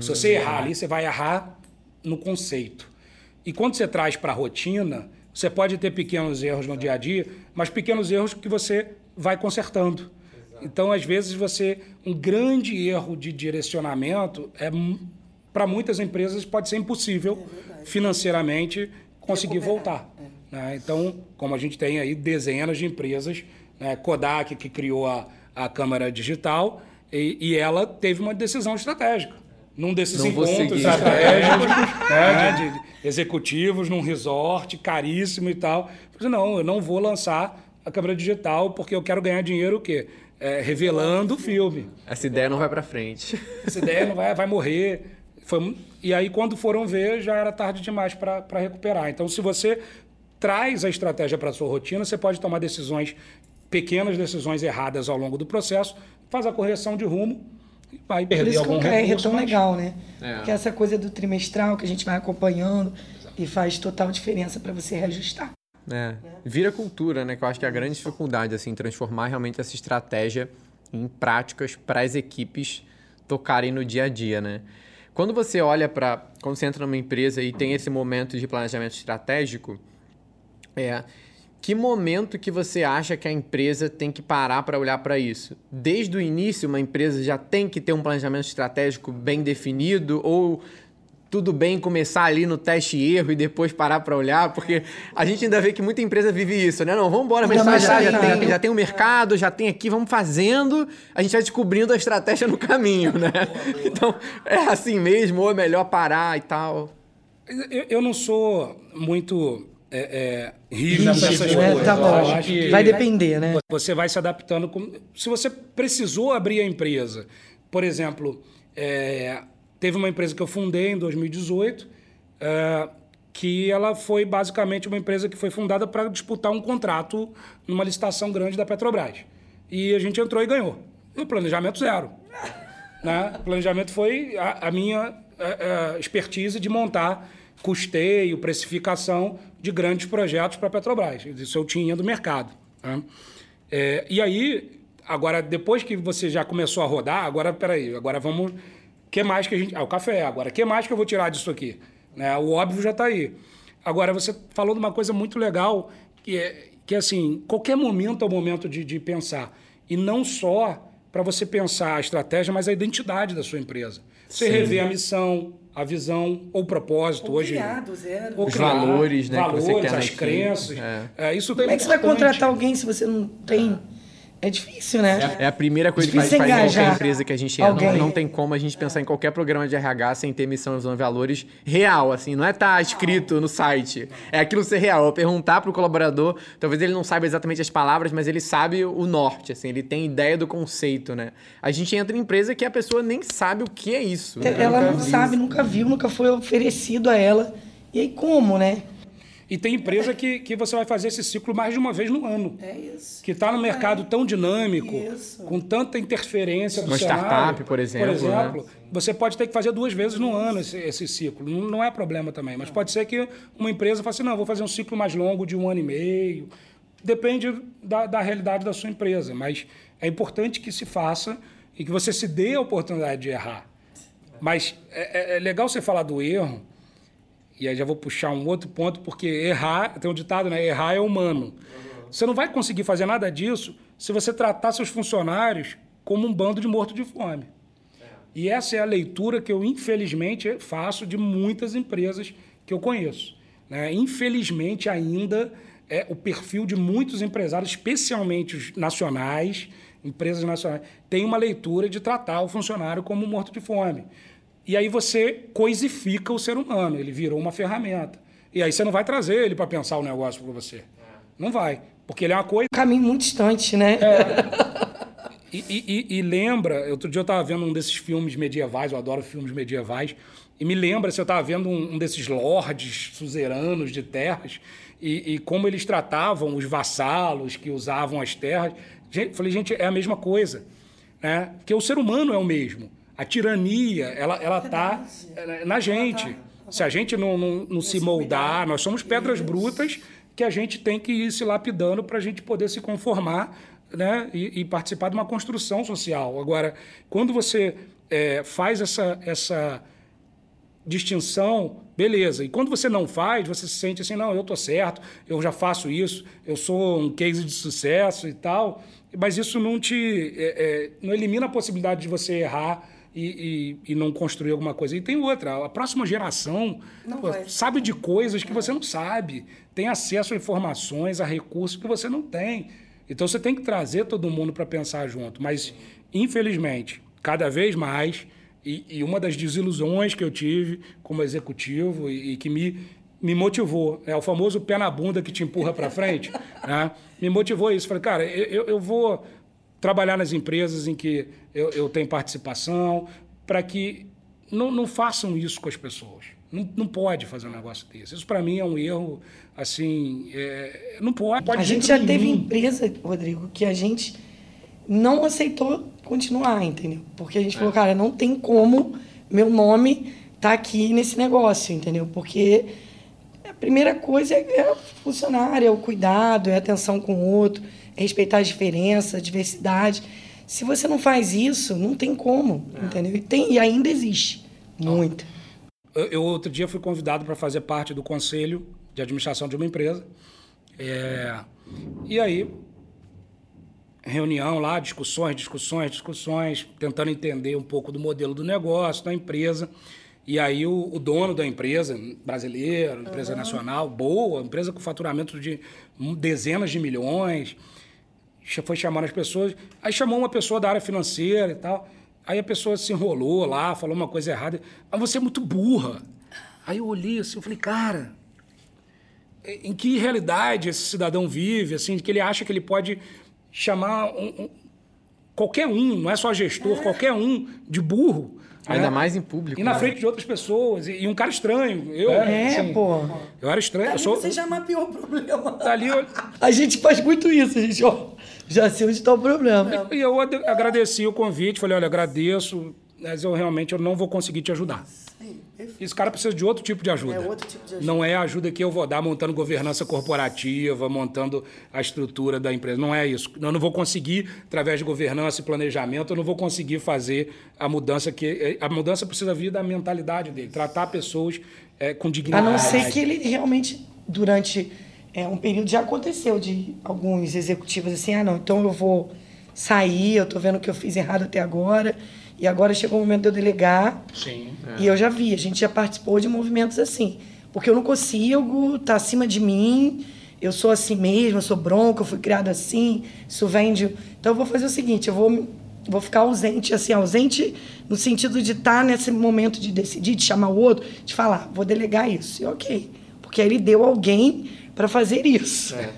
se você errar ali, você vai errar no conceito. E quando você traz para a rotina, você pode ter pequenos erros no dia a dia, mas pequenos erros que você vai consertando. Então, às vezes, você um grande erro de direcionamento é para muitas empresas pode ser impossível financeiramente conseguir voltar. né? Então, como a gente tem aí dezenas de empresas, né? Kodak que criou a, a câmera digital e, e ela teve uma decisão estratégica. Num desses Não encontros estratégicos né, de, de executivos num resort caríssimo e tal. Eu não, eu não vou lançar a câmera digital porque eu quero ganhar dinheiro o quê? É, revelando o filme. Essa ideia não vai para frente. Essa ideia não vai, vai morrer. Foi, e aí, quando foram ver, já era tarde demais para recuperar. Então, se você traz a estratégia para a sua rotina, você pode tomar decisões, pequenas decisões erradas ao longo do processo, faz a correção de rumo vai Por perder isso que algum o KR é tão mas- legal, né? É. Porque essa coisa do trimestral que a gente vai acompanhando e faz total diferença para você reajustar. É. Vira cultura, né? Que eu acho que é a grande dificuldade, assim, transformar realmente essa estratégia em práticas para as equipes tocarem no dia a dia, né? Quando você olha para. Quando você entra numa empresa e tem esse momento de planejamento estratégico, é. Que momento que você acha que a empresa tem que parar para olhar para isso? Desde o início, uma empresa já tem que ter um planejamento estratégico bem definido ou tudo bem começar ali no teste e erro e depois parar para olhar? Porque a gente ainda vê que muita empresa vive isso, né? Não, vamos embora, mas já, já, aí, tem, já tem o mercado, já tem aqui, vamos fazendo, a gente vai descobrindo a estratégia no caminho, né? Então, é assim mesmo, ou é melhor parar e tal? Eu, eu não sou muito é, é, rígido Rígido, nessas né? coisas. Tá bom. acho que- Vai depender, né? Você vai se adaptando. Com... Se você precisou abrir a empresa, por exemplo, é, teve uma empresa que eu fundei em 2018, é, que ela foi basicamente uma empresa que foi fundada para disputar um contrato numa licitação grande da Petrobras. E a gente entrou e ganhou. E o planejamento zero. Né? O planejamento foi a, a minha é, é, expertise de montar custeio, precificação de grandes projetos para a Petrobras. Isso eu tinha do mercado. né? É, e aí, agora, depois que você já começou a rodar, agora, peraí, agora vamos... O que mais que a gente... Ah, o café. Agora, o que mais que eu vou tirar disso aqui? Né? O óbvio já está aí. Agora, você falou de uma coisa muito legal, que é, que é assim, qualquer momento é o momento de, de pensar. E não só para você pensar a estratégia, mas a identidade da sua empresa. Você rever a missão, a visão ou o propósito hoje. zero. Ou Os criar valores, né, que você valores, as crenças. É. É, isso Como é que você vai contratar alguém se você não tem. É difícil, né? É a primeira coisa que faz, Difícil faz em qualquer empresa que a gente entra. Não, alguém. não tem como a gente pensar em qualquer programa de RH sem ter missão, e valores real, assim. Não é estar escrito no site. É aquilo ser real. É perguntar pro colaborador, talvez ele não saiba exatamente as palavras, mas ele sabe o norte, assim. Ele tem ideia do conceito, né? A gente entra em empresa que a pessoa nem sabe o que é isso. né? Ela Nunca não sabe, nunca viu, nunca foi oferecido a ela. E aí, como, né? E tem empresa que, que você vai fazer esse ciclo mais de uma vez no ano. É isso. Que está no mercado tão dinâmico, Isso. com tanta interferência do Uma cenário. startup, por exemplo, Por exemplo, né? você pode ter que fazer duas vezes no ano esse, esse ciclo. Não, não é problema também. Mas pode ser que uma empresa fale assim, não, vou fazer um ciclo mais longo de um ano e meio. Depende da, da realidade da sua empresa. Mas é importante que se faça e que você se dê a oportunidade de errar. Mas é, é- é legal você falar do erro, e aí já vou puxar um outro ponto, porque errar, tem um ditado, né? Errar é humano. Você não vai conseguir fazer nada disso se você tratar seus funcionários como um bando de morto de fome. E essa é a leitura que eu, infelizmente, faço de muitas empresas que eu conheço. né? Infelizmente, ainda, é, o perfil de muitos empresários, especialmente os nacionais, empresas nacionais, tem uma leitura de tratar o funcionário como um morto de fome. E aí você coisifica o ser humano, ele virou uma ferramenta. E aí você não vai trazer ele para pensar o negócio para você. Não vai. Porque ele é uma coisa. Um caminho muito distante, né? É. E, e, e, lembra, outro dia eu estava vendo um desses filmes medievais, eu adoro filmes medievais, e me lembra se eu estava vendo um, um, desses lordes suzeranos de terras e, e, como eles tratavam os vassalos que usavam as terras. Gente, falei, gente, é a mesma coisa. Né? Porque o ser humano é o mesmo. A tirania, ela ela está na gente. Se a gente não, não, não se moldar, nós somos pedras brutas que a gente tem que ir se lapidando para a gente poder se conformar né, e, e, participar de uma construção social. Agora, quando você é, faz essa, essa distinção, beleza. E quando você não faz, você se sente assim, não, eu estou certo, eu já faço isso, eu sou um case de sucesso e tal. Mas isso não te é, é, não elimina a possibilidade de você errar e, e, e, não construir alguma coisa. E tem outra, a próxima geração pô, sabe de coisas que você não sabe, tem acesso a informações, a recursos que você não tem. Então você tem que trazer todo mundo para pensar junto. Mas, infelizmente, cada vez mais, e, e, uma das desilusões que eu tive como executivo e, e que me, me motivou, é o famoso pé na bunda que te empurra para frente, né? me motivou isso. Falei, cara, eu, eu vou trabalhar nas empresas em que eu, eu tenho participação, para que não, não façam isso com as pessoas. Não, não pode fazer um negócio desse. Isso, para mim, é um erro, assim, é, não pode. pode a gente já teve empresa, Rodrigo, que a gente não aceitou continuar, entendeu? Porque a gente é. falou, cara, não tem como meu nome tá aqui nesse negócio, entendeu? Porque a primeira coisa é, é o funcionário, é o cuidado, é a atenção com o outro, respeitar a diferença, a diversidade. Se você não faz isso, não tem como, é. entendeu? E, tem, e ainda existe, muito. Eu, eu, outro dia fui convidado para fazer parte do conselho de administração de uma empresa. É, e aí, reunião lá, discussões, discussões, discussões, tentando entender um pouco do modelo do negócio, da empresa. E aí o, o dono da empresa, brasileiro, empresa uhum. nacional, boa, empresa com faturamento de dezenas de milhões, foi chamando as pessoas. Aí chamou uma pessoa da área financeira e tal. Aí a pessoa se enrolou lá, falou uma coisa errada. Mas você é muito burra. Aí eu olhei assim, eu falei, cara, em que realidade esse cidadão vive, assim, que ele acha que ele pode chamar um, um, qualquer um, não é só gestor, é. qualquer um de burro. Ainda né? mais em público. E na né? frente de outras pessoas. E, e, um cara estranho. Eu, é, assim, pô. Eu era estranho. eu sou... Você já mapeou o problema. ali eu... A gente faz muito isso, a gente, ó. Já sei onde está o problema. E eu agradeci o convite, falei, olha, agradeço, mas eu realmente eu não vou conseguir te ajudar. Sim, Esse cara precisa de outro tipo de ajuda. É outro tipo de ajuda. Não é a ajuda que eu vou dar montando governança corporativa, montando a estrutura da empresa. Não é isso. Eu não vou conseguir, através de governança e planejamento, eu não vou conseguir fazer a mudança que. A mudança precisa vir da mentalidade dele, tratar pessoas é, com dignidade. A não ser que ele realmente, durante é, um período já aconteceu de alguns executivos assim, ah, não, então eu vou sair, eu tô vendo o que eu fiz errado até agora, e agora chegou o momento de eu delegar. Sim. É. E eu já vi, a gente já participou de movimentos assim. Porque eu não consigo, tá acima de mim, eu sou assim mesmo, eu sou bronco, eu fui criado assim, isso vem de... Então eu vou fazer o seguinte, eu vou, vou ficar ausente, assim, ausente no sentido de estar tá nesse momento de decidir, de chamar o outro, de falar, vou delegar isso. E ok. Porque aí ele deu alguém para fazer isso. É.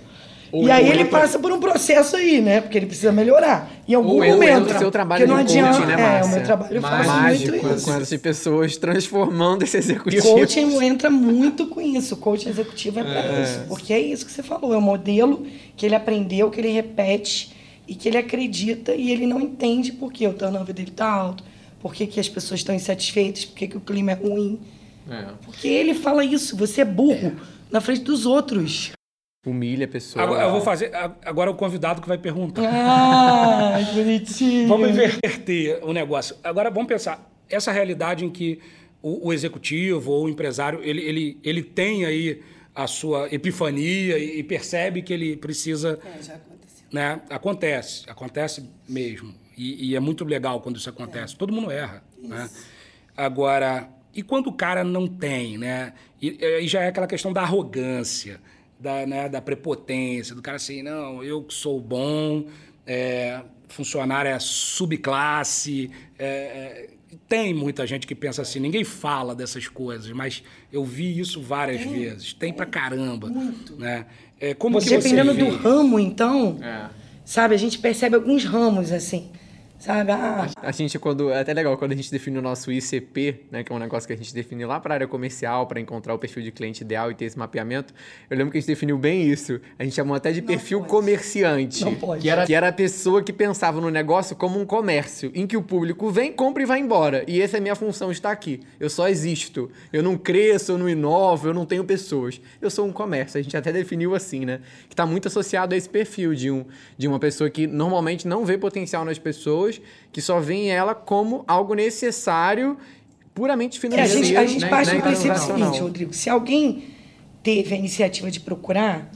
e aí ele entra... passa por um processo aí, né? Porque ele precisa melhorar. Em algum ou momento. o seu trabalho não adianta, coaching, né, Márcia? É, o meu trabalho Mágico, muito isso. com essas pessoas transformando esse executivo. Coaching entra muito com isso. O coaching executivo é para é. isso. Porque é isso que você falou. É o modelo que ele aprendeu, que ele repete e que ele acredita e ele não entende por que o turnover dele está alto, por que, que as pessoas estão insatisfeitas, por que, que o clima é ruim. É. Porque ele fala isso, você é burro na frente dos outros. Humilha a pessoa. Agora, eu vou fazer. Agora é o convidado que vai perguntar. Ah, bonitinho. vamos inverter o negócio. Agora vamos pensar. Essa realidade em que o, o, executivo ou o empresário ele, ele, ele tem aí a sua epifania e, e percebe que ele precisa. É, já aconteceu. Né? Acontece, acontece mesmo. E, e é muito legal quando isso acontece. É. Todo mundo erra. Né? Isso. Né? Agora, e quando o cara não tem, né? E, e já é aquela questão da arrogância, da, né, da prepotência, do cara assim, não, eu sou bom, é, funcionário é subclasse, é, é, tem muita gente que pensa assim, ninguém fala dessas coisas, mas eu vi isso várias tem, vezes. Tem, tem pra caramba. Muito. Né? É, como você, que você dependendo vê? do ramo, então, é. sabe, a gente percebe alguns ramos assim. Sabe? Ah. A gente, quando. É até legal, quando a gente define o nosso ICP, né? Que é um negócio que a gente define lá para a área comercial, para encontrar o perfil de cliente ideal e ter esse mapeamento. Eu lembro que a gente definiu bem isso. A gente chamou até de perfil comerciante. Não pode. Que era, que era a pessoa que pensava no negócio como um comércio, em que o público vem, compra e vai embora. E essa é a minha função, estar aqui. Eu só existo. Eu não cresço, eu não inovo, eu não tenho pessoas. Eu sou um comércio. A gente até definiu assim, né? Que está muito associado a esse perfil de, um, de uma pessoa que normalmente não vê potencial nas pessoas pessoas que só veem ela como algo necessário, puramente financeiro. É, a gente, a gente né? parte do princípio seguinte, Rodrigo: se alguém teve a iniciativa de procurar,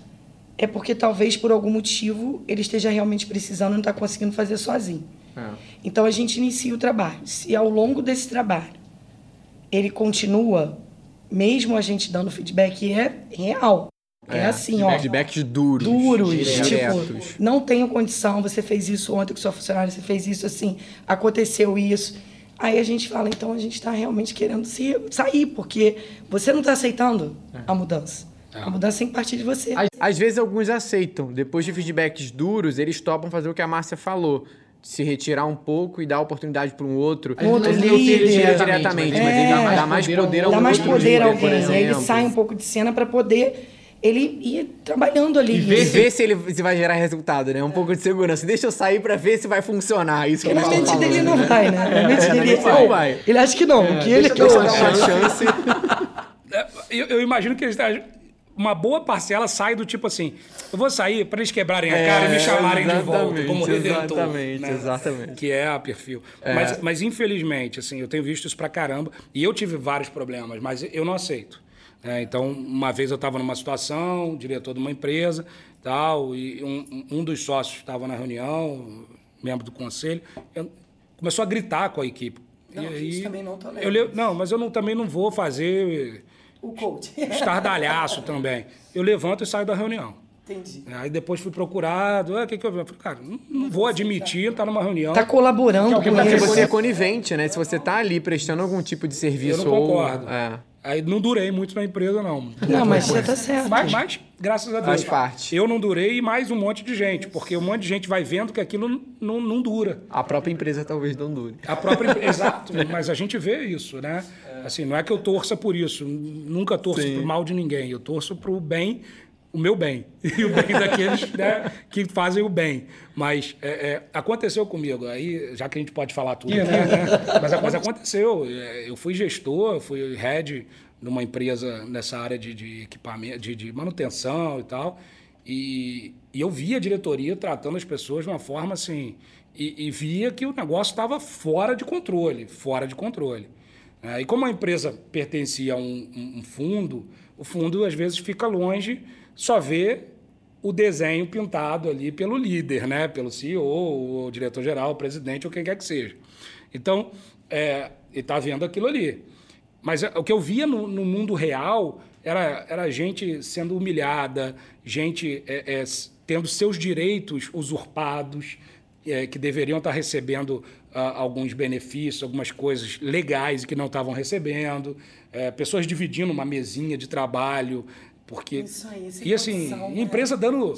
é porque talvez por algum motivo ele esteja realmente precisando e não está conseguindo fazer sozinho. É. Então a gente inicia o trabalho. Se ao longo desse trabalho ele continua, mesmo a gente dando feedback é real, é, é assim, ó. Feedbacks duros. Duros. Tipo, não tenho condição, você fez isso ontem com sua funcionária, você fez isso assim, aconteceu isso. Aí a gente fala, então a gente está realmente querendo se, sair, porque você não está aceitando é. a mudança. É. A mudança tem que partir de você. Às, às, vezes alguns aceitam. Depois de feedbacks duros, eles topam fazer o que a Márcia falou. Se retirar um pouco e dar oportunidade para um outro. Um outro líder, não se retira diretamente, mas ele dá, dá mais poder ao Dá mais poder a alguém. Ele sai um pouco de cena para poder ele ia trabalhando ali. E ver, ver se ele se vai gerar resultado, né? Um é. pouco de segurança. Deixa eu sair para ver se vai funcionar. Isso que na mente falando, dele né? não vai, né? Na mente é, dele não vai. Ele acha que não. É, que ele quer uma chance. É, eu, eu, imagino que uma boa parcela sai do tipo assim: eu vou sair para eles quebrarem a cara e me chamarem de volta como redentor. Exatamente, né? exatamente. Que é a perfil. É. Mas, mas, infelizmente, assim, eu tenho visto isso pra caramba. E eu tive vários problemas, mas eu não aceito. É, então, uma vez eu estava numa situação, diretor de uma empresa, tal, e um, um dos sócios estava na reunião, membro do conselho, eu, começou a gritar com a equipe. Não, e aí, também não eu Não, mas eu não, também não vou fazer... O coach. Estardalhaço também. Eu levanto e saio da reunião. Entendi. Aí depois fui procurado. Ah, o que, que eu vi? Eu falei, cara, não, não vou admitir, tá numa reunião. Tá colaborando com Porque você é conivente, né? Se você tá ali prestando algum tipo de serviço. Eu não concordo. Ou, é. Aí não durei muito na empresa, não. Não, mas você tá certo. Mas, mas, graças a Deus. Faz parte. Eu não durei e mais um monte de gente, porque um monte de gente vai vendo que aquilo não, não dura. A própria empresa talvez não dure. A própria Exato, mas a gente vê isso, né? Assim, não é que eu torça por isso. Nunca torço Sim. pro mal de ninguém. Eu torço pro bem o meu bem e o bem daqueles né, que fazem o bem. Mas é, é, aconteceu comigo, aí já que a gente pode falar tudo, né? mas, mas, aconteceu. É, eu fui gestor, fui head numa empresa nessa área de, de equipamento, de, de, manutenção e tal, e, e, eu via a diretoria tratando as pessoas de uma forma assim, e, e via que o negócio estava fora de controle, fora de controle. É, e como a empresa pertencia a um, um fundo, o fundo às vezes fica longe só vê o desenho pintado ali pelo líder, né? pelo CEO, o diretor-geral, o presidente ou quem quer que seja. Então, é, ele está vendo aquilo ali. Mas é, o que eu via no, no, mundo real era, era gente sendo humilhada, gente é, é, tendo seus direitos usurpados, é, que deveriam estar recebendo ah, alguns benefícios, algumas coisas legais que não estavam recebendo, é, pessoas dividindo uma mesinha de trabalho, porque Isso aí, e assim, né? empresa dando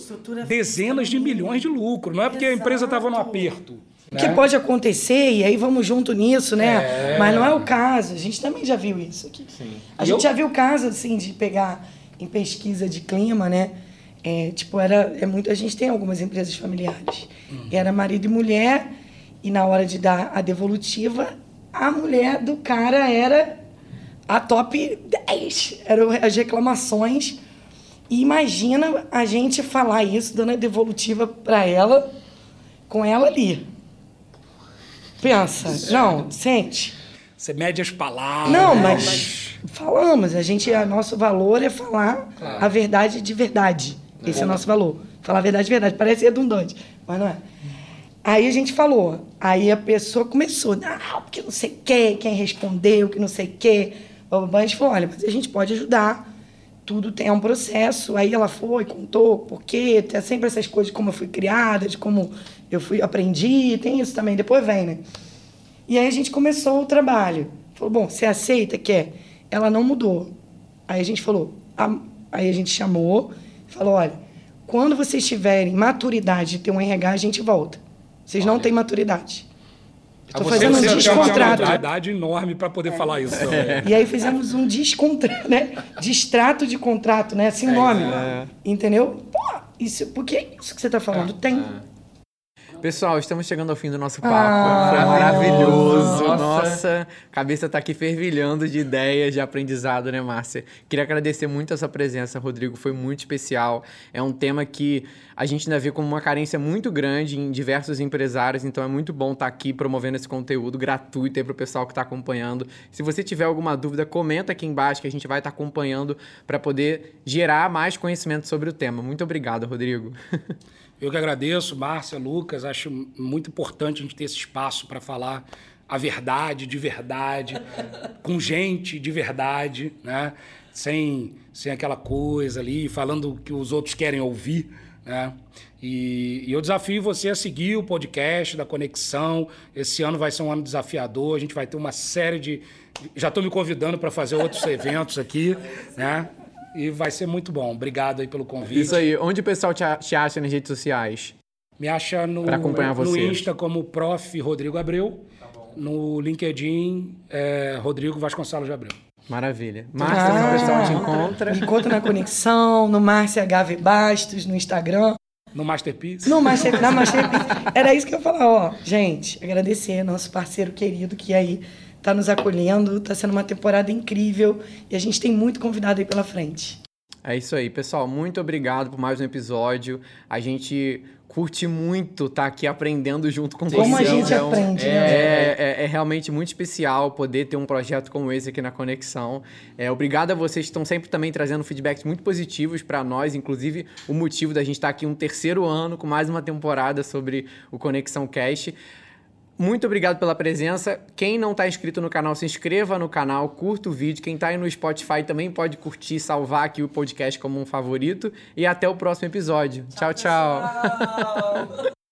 dezenas de milhões de lucro, não é porque Exato. a empresa estava no aperto. Né? Que pode acontecer, e aí vamos junto nisso, né? É. Mas não é o caso. A gente também já viu isso aqui. Sim. A e gente eu... já viu o caso, assim, de pegar em pesquisa de clima, né? É, tipo, era, é muito, a gente tem algumas empresas familiares. Uhum. Era marido e mulher, e na hora de dar a devolutiva, a mulher do cara era a top 10 eram as reclamações. E imagina a gente falar isso, dando a devolutiva para ela, com ela ali. Pensa, não, sente. Você mede as palavras. Não, mas falamos. A gente, a nosso valor é falar claro. a verdade de verdade. Esse é o nosso valor. Falar a verdade de verdade. Parece redundante, mas não é. Aí a gente falou. Aí a pessoa começou. Não, porque não sei o quê, quem respondeu, que não sei o quê. A gente falou, olha, mas a gente pode ajudar, tudo tem um processo. Aí ela foi, contou por quê, tem sempre essas coisas de como eu fui criada, de como eu fui aprendi, tem isso também, depois vem, né? E aí a gente começou o trabalho. Falou, bom, você aceita? Quer? Ela não mudou. Aí a gente falou, a- aí a gente chamou, falou, olha, quando vocês tiverem maturidade de ter um RH, a gente volta. Vocês não têm maturidade. Você- fazendo um tem uma descontrato. habilidade enorme para poder falar isso. também. E aí fizemos um descontrato, né? Distrato de contrato, né? Assim o nome. Entendeu? Pô, isso, porque é isso que você tá falando. Tem. Pessoal, estamos chegando ao fim do nosso papo. Ah, Foi maravilhoso. nossa. Nossa, cabeça tá aqui fervilhando de ideias, de aprendizado, né, Márcia? Queria agradecer muito a sua presença, Rodrigo. Foi muito especial. É um tema que a gente ainda vê como uma carência muito grande em diversos empresários, então é muito bom estar aqui promovendo esse conteúdo gratuito aí para o pessoal que está acompanhando. Se você tiver alguma dúvida, comenta aqui embaixo que a gente vai estar acompanhando para poder gerar mais conhecimento sobre o tema. Muito obrigado, Rodrigo. Eu que agradeço, Márcia, Lucas. Acho muito importante a gente ter esse espaço para falar a verdade de verdade, com gente de verdade, né? Sem, sem aquela coisa ali, falando o que os outros querem ouvir. Né? E, e eu desafio você a seguir o podcast da Conexão. Esse ano vai ser um ano desafiador. A gente vai ter uma série de. Já estou me convidando para fazer outros eventos aqui, né? E vai ser muito bom. Obrigado aí pelo convite. Isso aí. Onde o pessoal te, acha nas redes sociais? Me acha no, acompanhar no você. Insta como Prof. Rodrigo Abreu. No LinkedIn, é, Rodrigo Vasconcelos de Abreu. Maravilha. Márcia, onde o pessoal te encontra? Me encontra na Conexão, no Márcia HV Bastos, no Instagram. No Masterpiece. No Master, na Masterpiece. Era isso que eu ia falar, ó. Gente, agradecer nosso parceiro querido que aí tá nos acolhendo. Tá sendo uma temporada incrível e a gente tem muito convidado aí pela frente. É isso aí, pessoal. Muito obrigado por mais um episódio. A gente curte muito estar aqui aprendendo junto com Como a vocês. gente É um- aprende, é, né? é- é realmente muito especial poder ter um projeto como esse aqui na Conexão. É, obrigado a vocês que estão sempre também trazendo feedbacks muito positivos para nós, inclusive o motivo da gente estar aqui um terceiro ano com mais uma temporada sobre o Conexão Cast. Muito obrigado pela presença. Quem não está inscrito no canal, se inscreva no canal, curta o vídeo. Quem está aí no Spotify também pode curtir, salvar aqui o podcast como um favorito. E até o próximo episódio. tchau. tchau. Tchau.